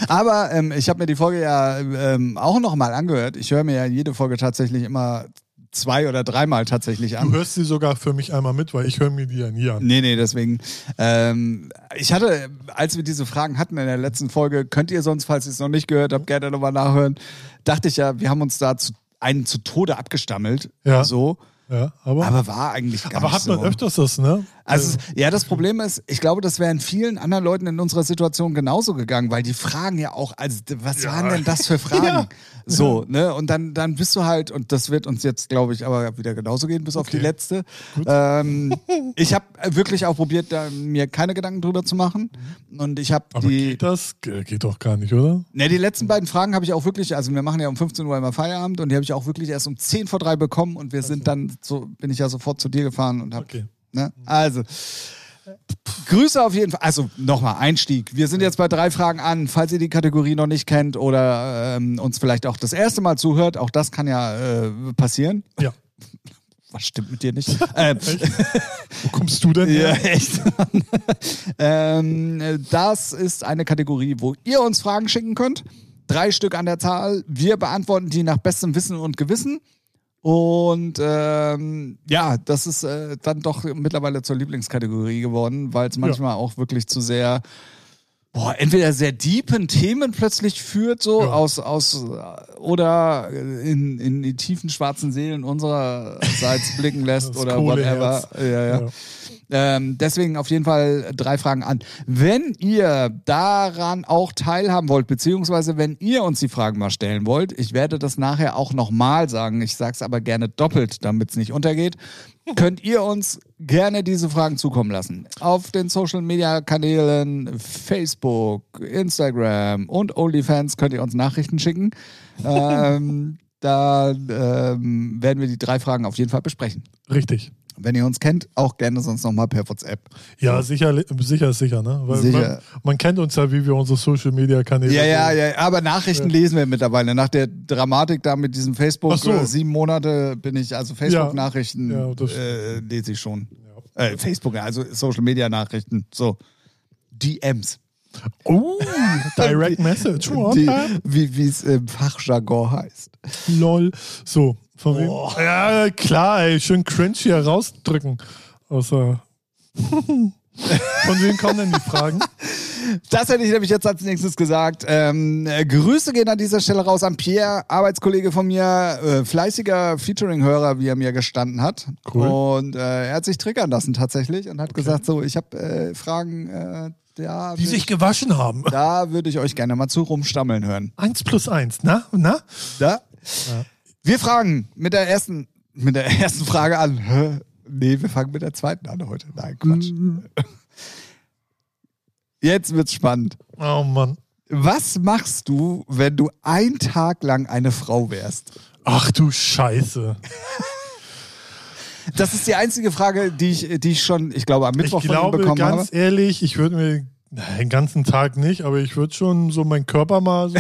S1: Aber ähm, ich habe mir die Folge ja ähm, auch nochmal angehört. Ich höre mir ja jede Folge tatsächlich immer zwei oder dreimal tatsächlich an.
S2: Du hörst sie sogar für mich einmal mit, weil ich höre mir die ja nie an.
S1: Nee, nee, deswegen. Ähm, ich hatte, als wir diese Fragen hatten in der letzten Folge, könnt ihr sonst, falls ihr es noch nicht gehört habt, gerne nochmal nachhören, dachte ich ja, wir haben uns da zu, einen zu Tode abgestammelt.
S2: Ja.
S1: So.
S2: Ja, aber,
S1: aber war eigentlich gar
S2: aber
S1: nicht
S2: hat man öfters das, ne?
S1: Also, ja, das Problem ist, ich glaube, das wären vielen anderen Leuten in unserer Situation genauso gegangen, weil die fragen ja auch, also, was ja. waren denn das für Fragen? ja. So, ne? Und dann, dann bist du halt, und das wird uns jetzt, glaube ich, aber wieder genauso gehen, bis okay. auf die letzte. Ähm, ich habe wirklich auch probiert, mir keine Gedanken drüber zu machen. Und ich habe die.
S2: Geht das? Geht doch gar nicht, oder?
S1: Ne, die letzten beiden Fragen habe ich auch wirklich, also wir machen ja um 15 Uhr immer Feierabend und die habe ich auch wirklich erst um 10 vor 3 bekommen und wir okay. sind dann so, bin ich ja sofort zu dir gefahren und habe. Okay. Ne? Also. Grüße auf jeden Fall. Also nochmal Einstieg. Wir sind jetzt bei drei Fragen an. Falls ihr die Kategorie noch nicht kennt oder ähm, uns vielleicht auch das erste Mal zuhört, auch das kann ja äh, passieren.
S2: Ja.
S1: Was stimmt mit dir nicht? ähm,
S2: Wo kommst du denn
S1: her? Ja, echt. ähm, das ist eine Kategorie, wo ihr uns Fragen schicken könnt. Drei Stück an der Zahl. Wir beantworten die nach bestem Wissen und Gewissen. Und ähm, ja, das ist äh, dann doch mittlerweile zur Lieblingskategorie geworden, weil es manchmal ja. auch wirklich zu sehr boah, entweder sehr deepen Themen plötzlich führt, so ja. aus, aus oder in, in die tiefen schwarzen Seelen unsererseits blicken lässt oder whatever. Ja, ja. ja. Ähm, deswegen auf jeden Fall drei Fragen an. Wenn ihr daran auch teilhaben wollt, beziehungsweise wenn ihr uns die Fragen mal stellen wollt, ich werde das nachher auch nochmal sagen, ich sage es aber gerne doppelt, damit es nicht untergeht, könnt ihr uns gerne diese Fragen zukommen lassen. Auf den Social Media Kanälen Facebook, Instagram und OnlyFans könnt ihr uns Nachrichten schicken. ähm, da ähm, werden wir die drei Fragen auf jeden Fall besprechen.
S2: Richtig.
S1: Wenn ihr uns kennt, auch gerne sonst nochmal per WhatsApp.
S2: Ja, sicher, sicher sicher, ne? Weil sicher. Man, man, kennt uns ja, wie wir unsere Social Media Kanäle.
S1: Ja, ja, ja, aber Nachrichten ja. lesen wir mittlerweile. Nach der Dramatik da mit diesem Facebook, so. äh, sieben Monate bin ich, also Facebook-Nachrichten ja, ja, äh, lese ich schon. Äh, Facebook, also Social Media Nachrichten. So. DMs.
S2: Oh, Direct Message. Die,
S1: wie es im Fachjargon heißt.
S2: Lol. So, von wem? Ja, klar, ey, schön cringe hier rausdrücken. Außer. Von wem kommen denn die Fragen?
S1: Das hätte ich nämlich jetzt als nächstes gesagt. Ähm, äh, Grüße gehen an dieser Stelle raus an Pierre, Arbeitskollege von mir, äh, fleißiger Featuring-Hörer, wie er mir gestanden hat. Cool. Und äh, er hat sich triggern lassen tatsächlich und hat okay. gesagt, so, ich habe äh, Fragen, äh,
S2: da die sich gewaschen haben.
S1: Da würde ich euch gerne mal zu rumstammeln hören.
S2: Eins plus eins, na? Na?
S1: Da? Ja. Wir fragen mit der ersten, mit der ersten Frage an. Nee, wir fangen mit der zweiten an heute. Nein, Quatsch. Mhm. Jetzt wird's spannend.
S2: Oh Mann.
S1: Was machst du, wenn du einen Tag lang eine Frau wärst?
S2: Ach du Scheiße.
S1: Das ist die einzige Frage, die ich, die ich schon, ich glaube, am Mittwoch ich glaube, von ihm bekommen
S2: ganz ehrlich, ich würde mir den ganzen Tag nicht, aber ich würde schon so meinen Körper mal so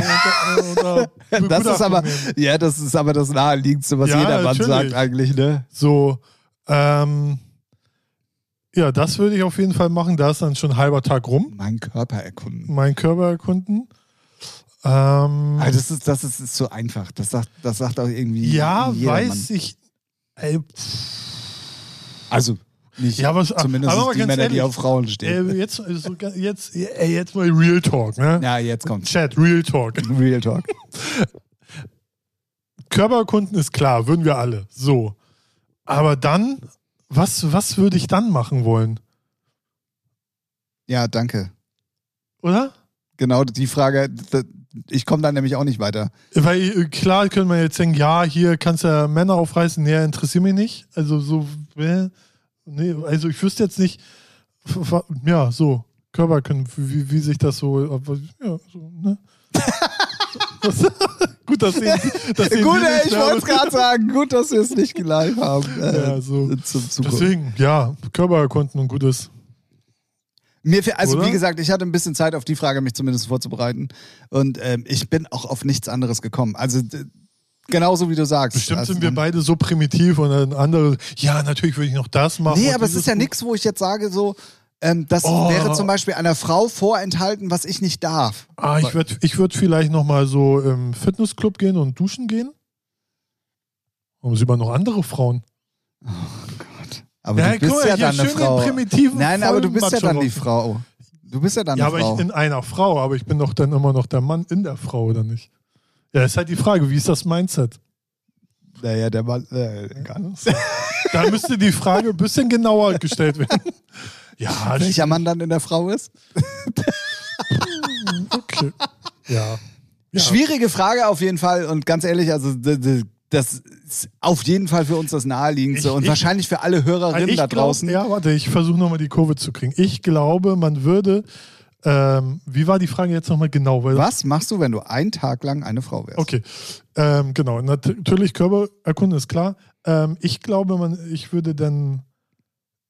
S2: unter,
S1: unter Das ist aber, ja, das ist aber das naheliegendste, was ja, jeder Mann sagt eigentlich, ne?
S2: So, ähm, ja, das würde ich auf jeden Fall machen. Da ist dann schon ein halber Tag rum.
S1: Mein Körper erkunden.
S2: Mein Körper erkunden. Ähm,
S1: also das ist, das ist, ist so einfach. Das sagt, das sagt auch irgendwie.
S2: Ja, weiß Mann. ich. Ey,
S1: also nicht
S2: ja, aber,
S1: zumindest aber die Männer, ehrlich, die auf Frauen stehen.
S2: Äh, jetzt, also, jetzt, ey, jetzt mal Real Talk, ne?
S1: Ja, jetzt kommt.
S2: Chat, Real Talk.
S1: Real Talk.
S2: Körperkunden ist klar, würden wir alle. So. Aber dann, was, was würde ich dann machen wollen?
S1: Ja, danke.
S2: Oder?
S1: Genau, die Frage, ich komme da nämlich auch nicht weiter.
S2: Weil äh, klar können wir jetzt denken, ja, hier kannst du ja Männer aufreißen, nee, interessiert mich nicht. Also so, äh, nee, also ich wüsste jetzt nicht, ja, so, Körper können, wie, wie sich das so, ja, so, ne? gut, dass Sie, dass Sie
S1: Gut, ey, ich wollte es gerade sagen. Gut, dass wir es nicht live haben.
S2: Äh, ja, so. Deswegen, ja, Körperkunden und gutes.
S1: Mir, also Oder? wie gesagt, ich hatte ein bisschen Zeit auf die Frage, mich zumindest vorzubereiten. Und ähm, ich bin auch auf nichts anderes gekommen. Also genauso wie du sagst.
S2: Bestimmt
S1: also,
S2: sind wir beide so primitiv und ein andere, ja, natürlich würde ich noch das machen.
S1: Nee, aber es ist ja nichts, wo ich jetzt sage, so, ähm, das oh. wäre zum Beispiel einer Frau vorenthalten, was ich nicht darf.
S2: Ah, ich würde ich würd vielleicht nochmal so im Fitnessclub gehen und duschen gehen. Und sieht man noch andere Frauen.
S1: Oh Gott. Aber ja, du bist mal, ja dann eine Frau. Nein, aber du bist ja dann die Frau. Du bist ja dann
S2: ja,
S1: eine Frau. Ja,
S2: aber ich bin einer Frau, aber ich bin doch dann immer noch der Mann in der Frau, oder nicht? Ja, ist halt die Frage, wie ist das Mindset?
S1: Naja, der Mann, äh, egal.
S2: Da müsste die Frage ein bisschen genauer gestellt werden.
S1: Ja, Welcher Mann dann in der Frau ist?
S2: okay. Ja.
S1: ja. Schwierige Frage auf jeden Fall und ganz ehrlich, also das ist auf jeden Fall für uns das Naheliegendste ich, und ich, wahrscheinlich für alle Hörerinnen da draußen.
S2: Glaub, ja, warte, ich versuche nochmal die Kurve zu kriegen. Ich glaube, man würde ähm, wie war die Frage jetzt nochmal genau?
S1: Was machst du, wenn du einen Tag lang eine Frau wärst?
S2: Okay, ähm, genau. Natürlich Körper erkunden ist klar. Ähm, ich glaube, man, ich würde dann,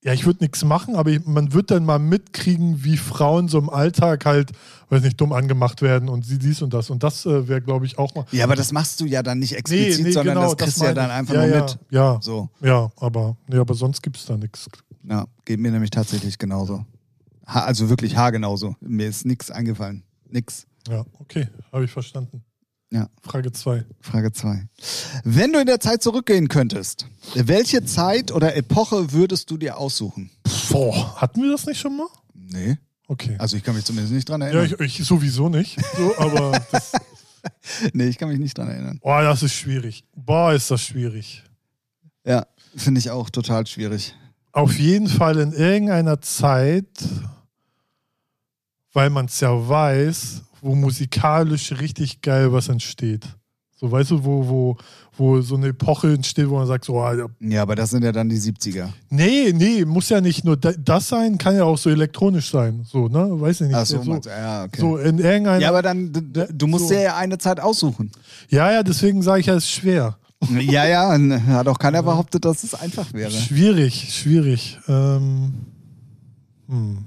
S2: ja, ich würde nichts machen, aber ich, man wird dann mal mitkriegen, wie Frauen so im Alltag halt, weiß nicht, dumm angemacht werden und sie dies und das. Und das äh, wäre, glaube ich, auch mal.
S1: Ja, aber das machst du ja dann nicht explizit, nee, nee, sondern genau, das kriegst du ja dann einfach
S2: ja,
S1: nur
S2: ja,
S1: mit.
S2: Ja, so. ja, aber, nee, aber sonst gibt es da nichts.
S1: Ja, geht mir nämlich tatsächlich genauso. Also wirklich haargenauso. Mir ist nichts eingefallen. Nix.
S2: Ja, okay, habe ich verstanden.
S1: Ja.
S2: Frage 2.
S1: Frage 2. Wenn du in der Zeit zurückgehen könntest, welche Zeit oder Epoche würdest du dir aussuchen?
S2: Boah, hatten wir das nicht schon mal?
S1: Nee.
S2: Okay.
S1: Also ich kann mich zumindest nicht dran erinnern.
S2: Ja, ich, ich sowieso nicht. So, aber das
S1: nee, ich kann mich nicht dran erinnern.
S2: Boah, das ist schwierig. Boah, ist das schwierig.
S1: Ja, finde ich auch total schwierig.
S2: Auf jeden Fall in irgendeiner Zeit, weil man es ja weiß, wo musikalisch richtig geil was entsteht. So, weißt du, wo, wo, wo so eine Epoche entsteht, wo man sagt, so, Alter.
S1: Ja, aber das sind ja dann die 70er.
S2: Nee, nee, muss ja nicht nur das sein, kann ja auch so elektronisch sein. So, ne? Weiß ich nicht.
S1: Ach so,
S2: so,
S1: ja, okay.
S2: so in irgendeiner.
S1: Ja, aber dann, du musst so. dir ja eine Zeit aussuchen.
S2: Ja, ja, deswegen sage ich ja, es ist schwer.
S1: Ja, ja, hat auch keiner behauptet, dass es einfach wäre.
S2: Schwierig, schwierig. Ähm, hm.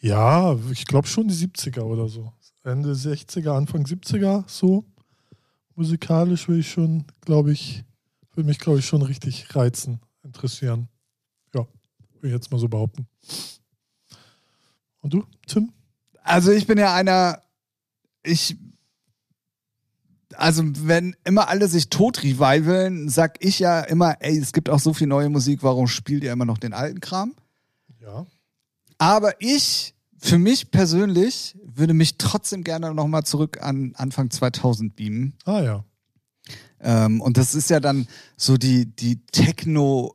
S2: Ja, ich glaube schon die 70er oder so. Ende 60er, Anfang 70er, so. Musikalisch würde ich schon, glaube ich, würde mich, glaube ich, schon richtig reizen, interessieren. Ja, würde ich jetzt mal so behaupten. Und du, Tim?
S1: Also ich bin ja einer, ich also wenn immer alle sich tot revivalen, sag ich ja immer, ey, es gibt auch so viel neue Musik, warum spielt ihr immer noch den alten Kram?
S2: Ja.
S1: Aber ich, für mich persönlich, würde mich trotzdem gerne nochmal zurück an Anfang 2000 beamen.
S2: Ah ja.
S1: Ähm, und das ist ja dann so die, die Techno-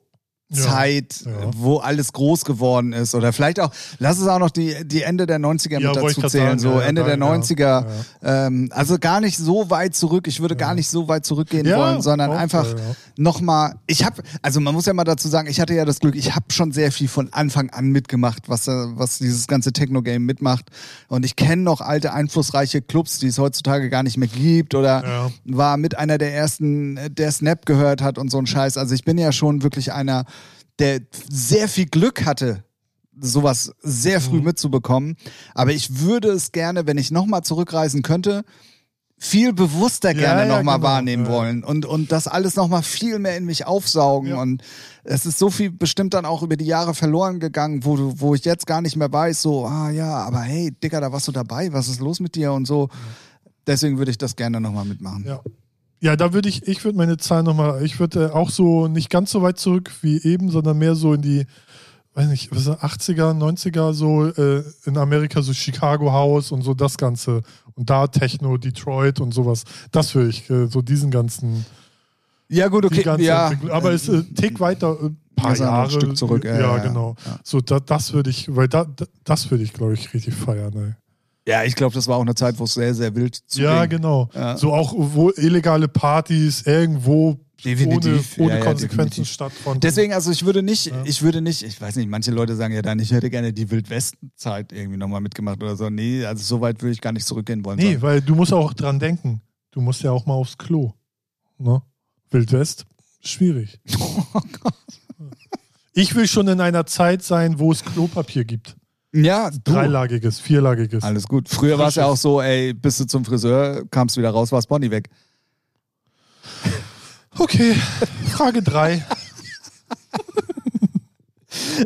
S1: Zeit, ja, ja. wo alles groß geworden ist. Oder vielleicht auch, lass es auch noch die, die Ende der 90er ja, mit dazu zählen. Sagen, so Ende der 90er. Ähm, also gar nicht so weit zurück. Ich würde gar nicht so weit zurückgehen wollen, sondern auch, einfach ja. nochmal. Ich habe, also man muss ja mal dazu sagen, ich hatte ja das Glück, ich habe schon sehr viel von Anfang an mitgemacht, was, was dieses ganze Techno-Game mitmacht. Und ich kenne noch alte, einflussreiche Clubs, die es heutzutage gar nicht mehr gibt. Oder war mit einer der ersten, der Snap gehört hat und so ein Scheiß. Also ich bin ja schon wirklich einer, der sehr viel Glück hatte, sowas sehr früh mhm. mitzubekommen. Aber ich würde es gerne, wenn ich nochmal zurückreisen könnte, viel bewusster gerne ja, ja, nochmal genau. wahrnehmen ja. wollen und, und das alles nochmal viel mehr in mich aufsaugen. Ja. Und es ist so viel bestimmt dann auch über die Jahre verloren gegangen, wo, du, wo ich jetzt gar nicht mehr weiß, so, ah ja, aber hey, Dicker, da warst du dabei, was ist los mit dir und so. Deswegen würde ich das gerne nochmal mitmachen.
S2: Ja. Ja, da würde ich, ich würde meine Zahl nochmal, ich würde auch so nicht ganz so weit zurück wie eben, sondern mehr so in die, weiß nicht, was ist 80er, 90er, so äh, in Amerika so Chicago House und so das Ganze. Und da Techno, Detroit und sowas. Das würde ich, äh, so diesen ganzen.
S1: Ja, gut, okay. Ja.
S2: Aber es ist äh, Tick weiter, ein äh, paar Jahre. Ein
S1: Stück zurück.
S2: Ja, ja genau. Ja. So, da, das würde ich, weil da, das würde ich, glaube ich, richtig feiern. Ey.
S1: Ja, ich glaube, das war auch eine Zeit, wo es sehr, sehr wild
S2: zu Ja, genau. Ja. So auch, wo illegale Partys irgendwo
S1: Definitiv.
S2: ohne, ohne ja, Konsequenzen ja, stattfanden.
S1: Deswegen, also ich würde nicht, ich würde nicht, ich weiß nicht, manche Leute sagen ja dann, ich hätte gerne die Wildwestenzeit irgendwie nochmal mitgemacht oder so. Nee, also so weit würde ich gar nicht zurückgehen wollen.
S2: Nee, weil du musst auch dran denken. Du musst ja auch mal aufs Klo. Ne? Wildwest, schwierig. Oh Gott. Ich will schon in einer Zeit sein, wo es Klopapier gibt.
S1: Ja, du.
S2: Dreilagiges, vierlagiges.
S1: Alles gut. Früher war es ja auch so, ey, bist du zum Friseur, kamst wieder raus, war das Bonnie weg.
S2: Okay, Frage drei.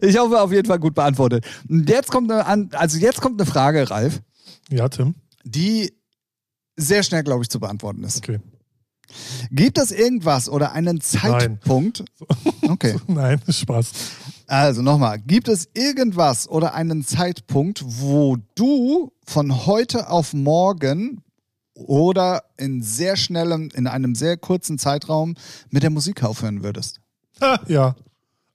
S1: ich hoffe, auf jeden Fall gut beantwortet. Jetzt kommt eine, also jetzt kommt eine Frage, Ralf.
S2: Ja, Tim.
S1: Die sehr schnell, glaube ich, zu beantworten ist.
S2: Okay.
S1: Gibt es irgendwas oder einen Zeitpunkt?
S2: Nein. Okay. Nein, Spaß.
S1: Also nochmal, gibt es irgendwas oder einen Zeitpunkt, wo du von heute auf morgen oder in sehr schnellem, in einem sehr kurzen Zeitraum mit der Musik aufhören würdest.
S2: ja.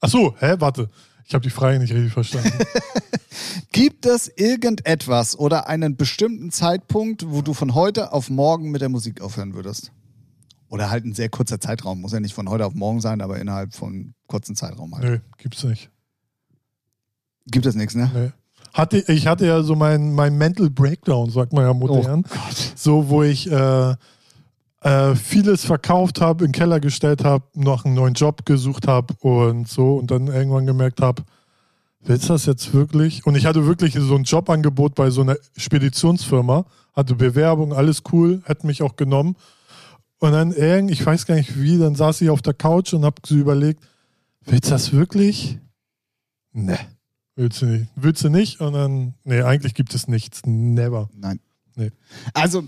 S2: Ach so, hä, warte. Ich habe die Frage nicht richtig verstanden.
S1: Gibt es irgendetwas oder einen bestimmten Zeitpunkt, wo du von heute auf morgen mit der Musik aufhören würdest? Oder halt ein sehr kurzer Zeitraum. Muss ja nicht von heute auf morgen sein, aber innerhalb von kurzen Zeitraum halt.
S2: Nö, gibt's nicht.
S1: Gibt es nichts, ne?
S2: Nee. Hatte, ich hatte ja so mein, mein Mental Breakdown, sagt man ja modern. Oh so, wo ich äh, äh, vieles verkauft habe, in den Keller gestellt habe, noch einen neuen Job gesucht habe und so und dann irgendwann gemerkt habe, willst du das jetzt wirklich? Und ich hatte wirklich so ein Jobangebot bei so einer Speditionsfirma, hatte Bewerbung, alles cool, hätte mich auch genommen. Und dann irgend, ich weiß gar nicht wie, dann saß ich auf der Couch und habe so überlegt, willst du das wirklich? Ne. Willst du nicht? Willst du nicht? Und dann, nee, eigentlich gibt es nichts. Never.
S1: Nein. Nee. Also,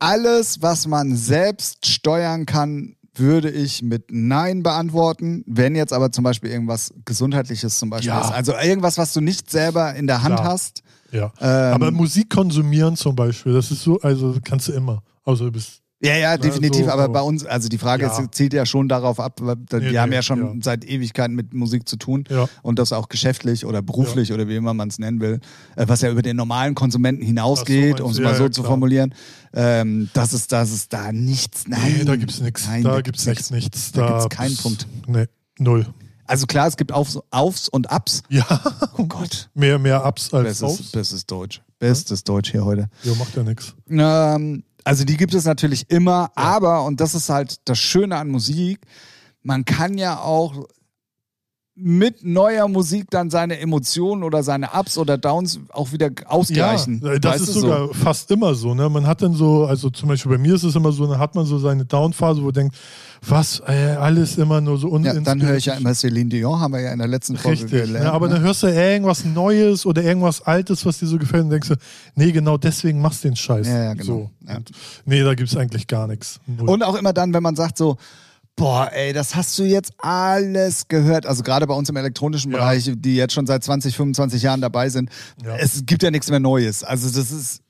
S1: alles, was man selbst steuern kann, würde ich mit Nein beantworten. Wenn jetzt aber zum Beispiel irgendwas Gesundheitliches zum Beispiel
S2: ja.
S1: ist. Also irgendwas, was du nicht selber in der Hand
S2: Klar.
S1: hast.
S2: Ja. Ähm, aber Musik konsumieren zum Beispiel, das ist so, also kannst du immer. Außer du bist
S1: ja, ja, definitiv. So, aber so. bei uns, also die Frage ja. zielt ja schon darauf ab, wir nee, haben ja schon ja. seit Ewigkeiten mit Musik zu tun
S2: ja.
S1: und das auch geschäftlich oder beruflich oder wie immer man es nennen will, äh, was ja über den normalen Konsumenten hinausgeht, um es mal so zu formulieren. Ähm, dass es, dass es da nichts, nein. Nee,
S2: da gibt es nichts. Da gibt es nichts.
S1: Da, da gibt es keinen Punkt.
S2: Nee, null.
S1: Also klar, es gibt Aufs, Aufs und Ups.
S2: Ja.
S1: Oh Gott.
S2: Mehr, mehr Ups als
S1: Bestes,
S2: Aufs.
S1: Bestes Deutsch. Bestes Deutsch hier heute.
S2: Ja, macht ja nichts.
S1: Ähm, also die gibt es natürlich immer, ja. aber, und das ist halt das Schöne an Musik, man kann ja auch mit neuer Musik dann seine Emotionen oder seine Ups oder Downs auch wieder ausgleichen.
S2: Ja, das weißt ist sogar so? fast immer so. Ne? Man hat dann so, also zum Beispiel bei mir ist es immer so, dann hat man so seine Down-Phase, wo man denkt, was, ey, alles immer nur so
S1: ja, Dann höre ich ja immer Celine Dion, haben wir ja in der letzten Folge
S2: Richtig, gelernt. Ja, aber ne? dann hörst du irgendwas Neues oder irgendwas Altes, was dir so gefällt und denkst du, nee, genau deswegen machst du den Scheiß.
S1: Ja, ja genau.
S2: So. Ja. Nee, da gibt es eigentlich gar nichts.
S1: Und auch immer dann, wenn man sagt so, Boah, ey, das hast du jetzt alles gehört. Also gerade bei uns im elektronischen ja. Bereich, die jetzt schon seit 20, 25 Jahren dabei sind. Ja. Es gibt ja nichts mehr Neues. Also das ist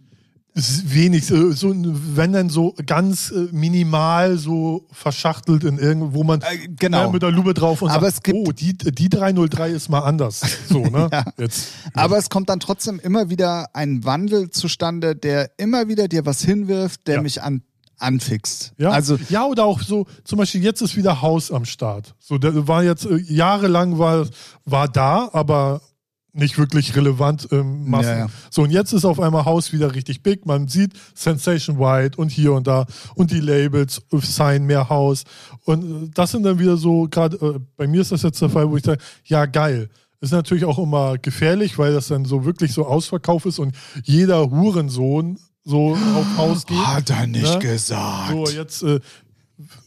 S2: es ist wenig, so, wenn dann so ganz äh, minimal so verschachtelt in irgendwo, wo man
S1: äh, genau.
S2: ja, mit der Lupe drauf und
S1: Aber
S2: sagt,
S1: es gibt
S2: oh, die, die 303 ist mal anders. So, ne?
S1: ja. Jetzt, ja. Aber es kommt dann trotzdem immer wieder ein Wandel zustande, der immer wieder dir was hinwirft, der mich an anfixt.
S2: Ja, also, ja, oder auch so, zum Beispiel jetzt ist wieder Haus am Start. So, der war jetzt äh, jahrelang war, war da, aber nicht wirklich relevant im Massen. Ja, ja. So, und jetzt ist auf einmal Haus wieder richtig big. Man sieht Sensation White und hier und da und die Labels sign mehr Haus. Und äh, das sind dann wieder so, gerade äh, bei mir ist das jetzt der Fall, wo ich sage, ja, geil. Ist natürlich auch immer gefährlich, weil das dann so wirklich so Ausverkauf ist und jeder Hurensohn so auf Haus geht.
S1: Hat er nicht ne? gesagt.
S2: So, jetzt, äh,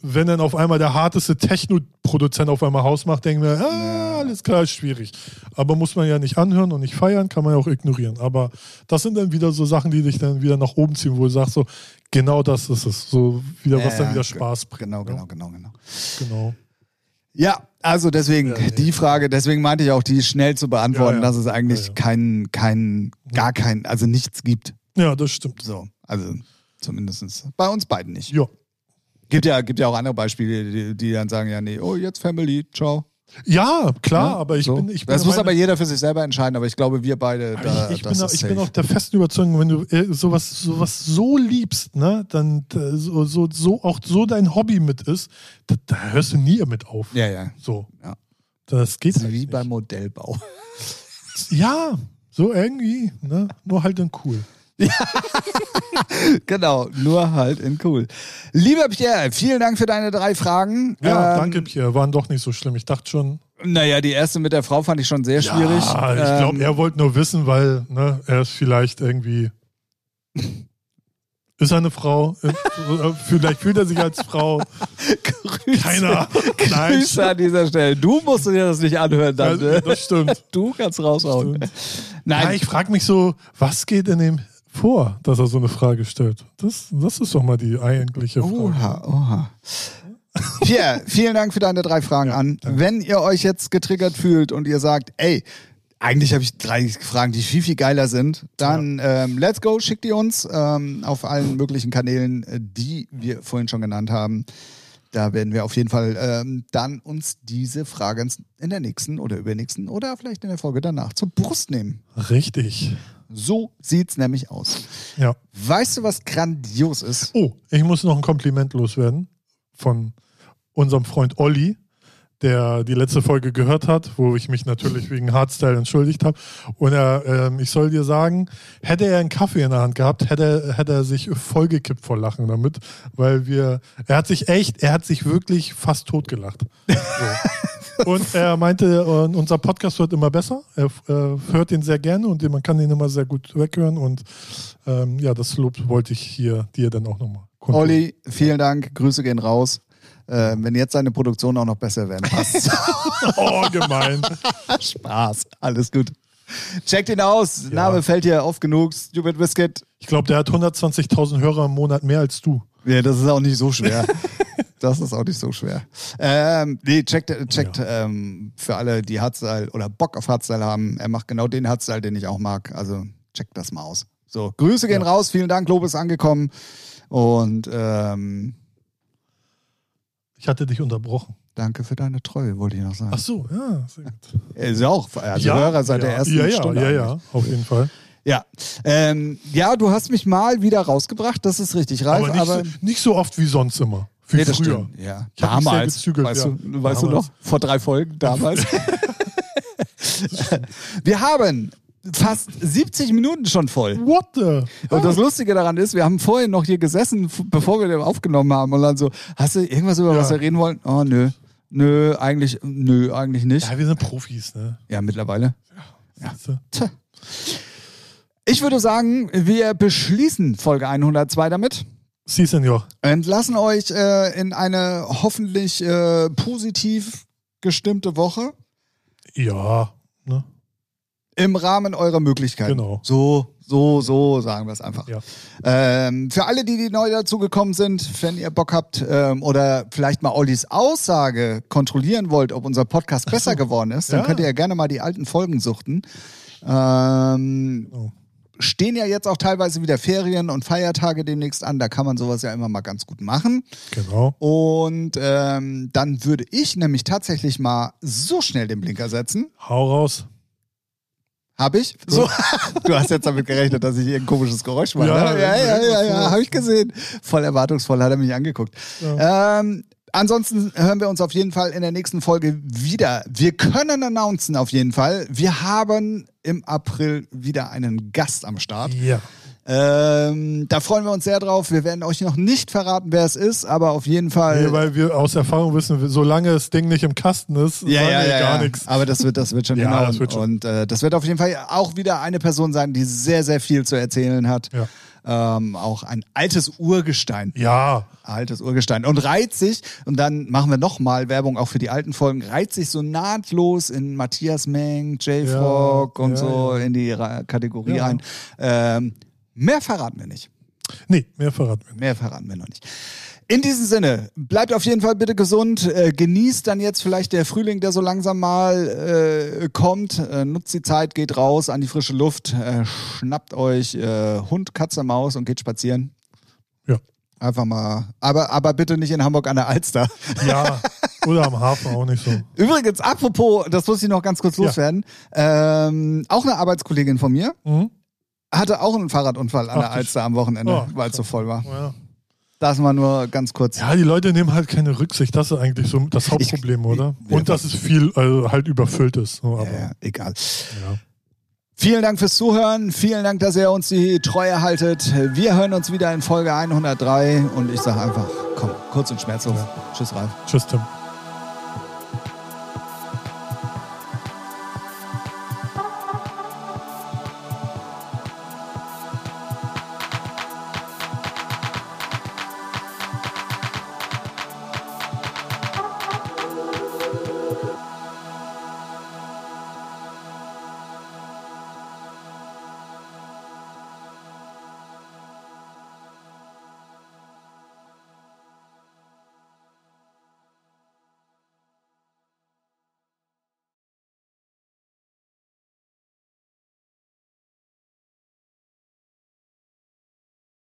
S2: wenn dann auf einmal der harteste Techno-Produzent auf einmal Haus macht, denken wir, ah, alles klar, ist schwierig. Aber muss man ja nicht anhören und nicht feiern, kann man ja auch ignorieren. Aber das sind dann wieder so Sachen, die dich dann wieder nach oben ziehen, wo du sagst, so, genau das ist es. So wieder, was dann wieder Spaß bringt.
S1: Genau, genau, genau, genau.
S2: Genau.
S1: Ja, also deswegen, ja, nee. die Frage, deswegen meinte ich auch, die schnell zu beantworten, ja, ja. dass es eigentlich kein, kein, gar kein, also nichts gibt.
S2: Ja, das stimmt.
S1: So, also zumindest bei uns beiden nicht.
S2: Ja.
S1: Gibt ja, gibt ja auch andere Beispiele, die, die dann sagen, ja, nee, oh, jetzt Family, ciao.
S2: Ja, klar, ja, aber ich
S1: so.
S2: bin. Ich bin
S1: das muss aber jeder für sich selber entscheiden, aber ich glaube, wir beide. Da,
S2: ich, ich, bin, auch, ich bin auch der festen Überzeugung, wenn du äh, sowas, sowas so liebst, ne, dann äh, so, so, so auch so dein Hobby mit ist, da, da hörst du nie mit auf.
S1: Ja, ja.
S2: So.
S1: Ja.
S2: Das geht
S1: das wie beim Modellbau.
S2: Ja, so irgendwie, ne? Nur halt dann cool.
S1: genau, nur halt in cool. Lieber Pierre, vielen Dank für deine drei Fragen.
S2: Ja, ähm, danke Pierre, waren doch nicht so schlimm. Ich dachte schon.
S1: Naja, die erste mit der Frau fand ich schon sehr schwierig.
S2: Ja, ich glaube, ähm, er wollte nur wissen, weil ne, er ist vielleicht irgendwie. Ist er eine Frau? Vielleicht fühlt er sich als Frau.
S1: Grüße, Keine Ahnung. Grüße an dieser Stelle. Du musst dir das nicht anhören dann.
S2: Ne? Das stimmt.
S1: Du kannst raushauen.
S2: Nein. Ja, ich frage mich so, was geht in dem vor, dass er so eine Frage stellt? Das, das ist doch mal die eigentliche Frage.
S1: Oha, oha. Pierre, vielen Dank für deine drei Fragen ja, an. Danke. Wenn ihr euch jetzt getriggert fühlt und ihr sagt, ey, Eigentlich habe ich drei Fragen, die viel, viel geiler sind. Dann ja. ähm, let's go, schickt die uns ähm, auf allen möglichen Kanälen, äh, die wir vorhin schon genannt haben. Da werden wir auf jeden Fall ähm, dann uns diese Fragen in der nächsten oder übernächsten oder vielleicht in der Folge danach zur Brust nehmen.
S2: Richtig.
S1: So sieht's nämlich aus.
S2: Ja.
S1: Weißt du, was grandios ist?
S2: Oh, ich muss noch ein Kompliment loswerden von unserem Freund Olli der die letzte Folge gehört hat, wo ich mich natürlich wegen Hardstyle entschuldigt habe. Und er, ähm, ich soll dir sagen, hätte er einen Kaffee in der Hand gehabt, hätte, hätte er sich vollgekippt vor Lachen damit, weil wir, er hat sich echt, er hat sich wirklich fast totgelacht. So. Und er meinte, unser Podcast wird immer besser. Er äh, hört ihn sehr gerne und man kann ihn immer sehr gut weghören. Und ähm, ja, das Lob wollte ich hier dir dann auch nochmal.
S1: Olli, vielen Dank. Grüße gehen raus. Äh, wenn jetzt seine Produktion auch noch besser werden, passt.
S2: oh, gemein.
S1: Spaß, alles gut. Checkt ihn aus. Ja. Name fällt dir oft genug. Stupid Biscuit.
S2: Ich glaube, der hat 120.000 Hörer im Monat mehr als du.
S1: Ja, das ist auch nicht so schwer. das ist auch nicht so schwer. Ähm, nee, checkt, checkt ja. ähm, für alle, die Hardstyle oder Bock auf Hardstyle haben. Er macht genau den Hardstyle, den ich auch mag. Also checkt das mal aus. So, Grüße gehen ja. raus. Vielen Dank. Lob ist angekommen. Und ähm,
S2: ich hatte dich unterbrochen.
S1: Danke für deine Treue, wollte ich noch sagen.
S2: Ach so, ja, sehr gut.
S1: Er ist ja auch, also ja, Hörer seit
S2: ja,
S1: der ersten
S2: ja, ja,
S1: Stunde.
S2: Ja, ja, ja, auf jeden Fall.
S1: Ja. Ähm, ja, du hast mich mal wieder rausgebracht, das ist richtig, Ralf.
S2: Aber nicht,
S1: aber
S2: so, nicht so oft wie sonst immer. Wie nee, früher.
S1: Ja. damals. Gezügelt, weißt, ja. du, weißt damals. du noch? Vor drei Folgen damals. Wir haben fast 70 Minuten schon voll.
S2: What the?
S1: Und das Lustige daran ist, wir haben vorhin noch hier gesessen, bevor wir den aufgenommen haben und dann so, hast du irgendwas über ja. was wir reden wollen? Oh, nö. Nö, eigentlich, nö, eigentlich nicht.
S2: Ja, wir sind Profis, ne?
S1: Ja, mittlerweile. Ja. ja. Ich würde sagen, wir beschließen Folge 102 damit.
S2: Sie, Senor.
S1: Entlassen euch äh, in eine hoffentlich äh, positiv gestimmte Woche.
S2: Ja, ne?
S1: Im Rahmen eurer Möglichkeiten.
S2: Genau.
S1: So, so, so sagen wir es einfach.
S2: Ja.
S1: Ähm, für alle, die, die neu dazugekommen sind, wenn ihr Bock habt ähm, oder vielleicht mal Ollis Aussage kontrollieren wollt, ob unser Podcast so. besser geworden ist, dann ja. könnt ihr ja gerne mal die alten Folgen suchten. Ähm, genau. Stehen ja jetzt auch teilweise wieder Ferien und Feiertage demnächst an. Da kann man sowas ja immer mal ganz gut machen.
S2: Genau.
S1: Und ähm, dann würde ich nämlich tatsächlich mal so schnell den Blinker setzen.
S2: Hau raus.
S1: Hab ich? So. du hast jetzt damit gerechnet, dass ich hier ein komisches Geräusch mache. Ja, ne? ja, ja, ja, ja, ja habe ich gesehen. Voll erwartungsvoll hat er mich angeguckt. Ja. Ähm, ansonsten hören wir uns auf jeden Fall in der nächsten Folge wieder. Wir können announcen auf jeden Fall. Wir haben im April wieder einen Gast am Start.
S2: Ja.
S1: Ähm, da freuen wir uns sehr drauf. Wir werden euch noch nicht verraten, wer es ist, aber auf jeden Fall.
S2: Nee, weil wir aus Erfahrung wissen, solange das Ding nicht im Kasten ist,
S1: ja, ja, ja,
S2: gar
S1: ja.
S2: nichts.
S1: Aber das wird, das wird schon
S2: ja, das wird schon.
S1: Und äh, das wird auf jeden Fall auch wieder eine Person sein, die sehr, sehr viel zu erzählen hat.
S2: Ja.
S1: Ähm, auch ein altes Urgestein.
S2: Ja.
S1: Altes Urgestein. Und reiht sich, und dann machen wir nochmal Werbung auch für die alten Folgen, reiht sich so nahtlos in Matthias Meng, J-Frog ja, und ja, so ja. in die Kategorie ein. Ähm, Mehr verraten wir nicht.
S2: Nee, mehr verraten wir nicht.
S1: Mehr verraten wir noch nicht. In diesem Sinne, bleibt auf jeden Fall bitte gesund, äh, genießt dann jetzt vielleicht der Frühling, der so langsam mal äh, kommt, äh, nutzt die Zeit, geht raus an die frische Luft, äh, schnappt euch äh, Hund, Katze, Maus und geht spazieren.
S2: Ja.
S1: Einfach mal, aber, aber bitte nicht in Hamburg an der Alster.
S2: Ja, oder am Hafen auch nicht so.
S1: Übrigens, apropos, das muss ich noch ganz kurz loswerden, ja. ähm, auch eine Arbeitskollegin von mir,
S2: mhm
S1: hatte auch einen Fahrradunfall an Ach, der Alster am Wochenende, oh, weil es so voll war. Ja. Das mal nur ganz kurz.
S2: Ja, die Leute nehmen halt keine Rücksicht. Das ist eigentlich so das Hauptproblem, ich, oder? Und dass es viel also halt überfüllt ist. So,
S1: aber, ja, egal. Ja. Vielen Dank fürs Zuhören. Vielen Dank, dass ihr uns die Treue haltet. Wir hören uns wieder in Folge 103 und ich sage einfach, komm, kurz und schmerzlos. Ja. Tschüss, Ralf.
S2: Tschüss, Tim.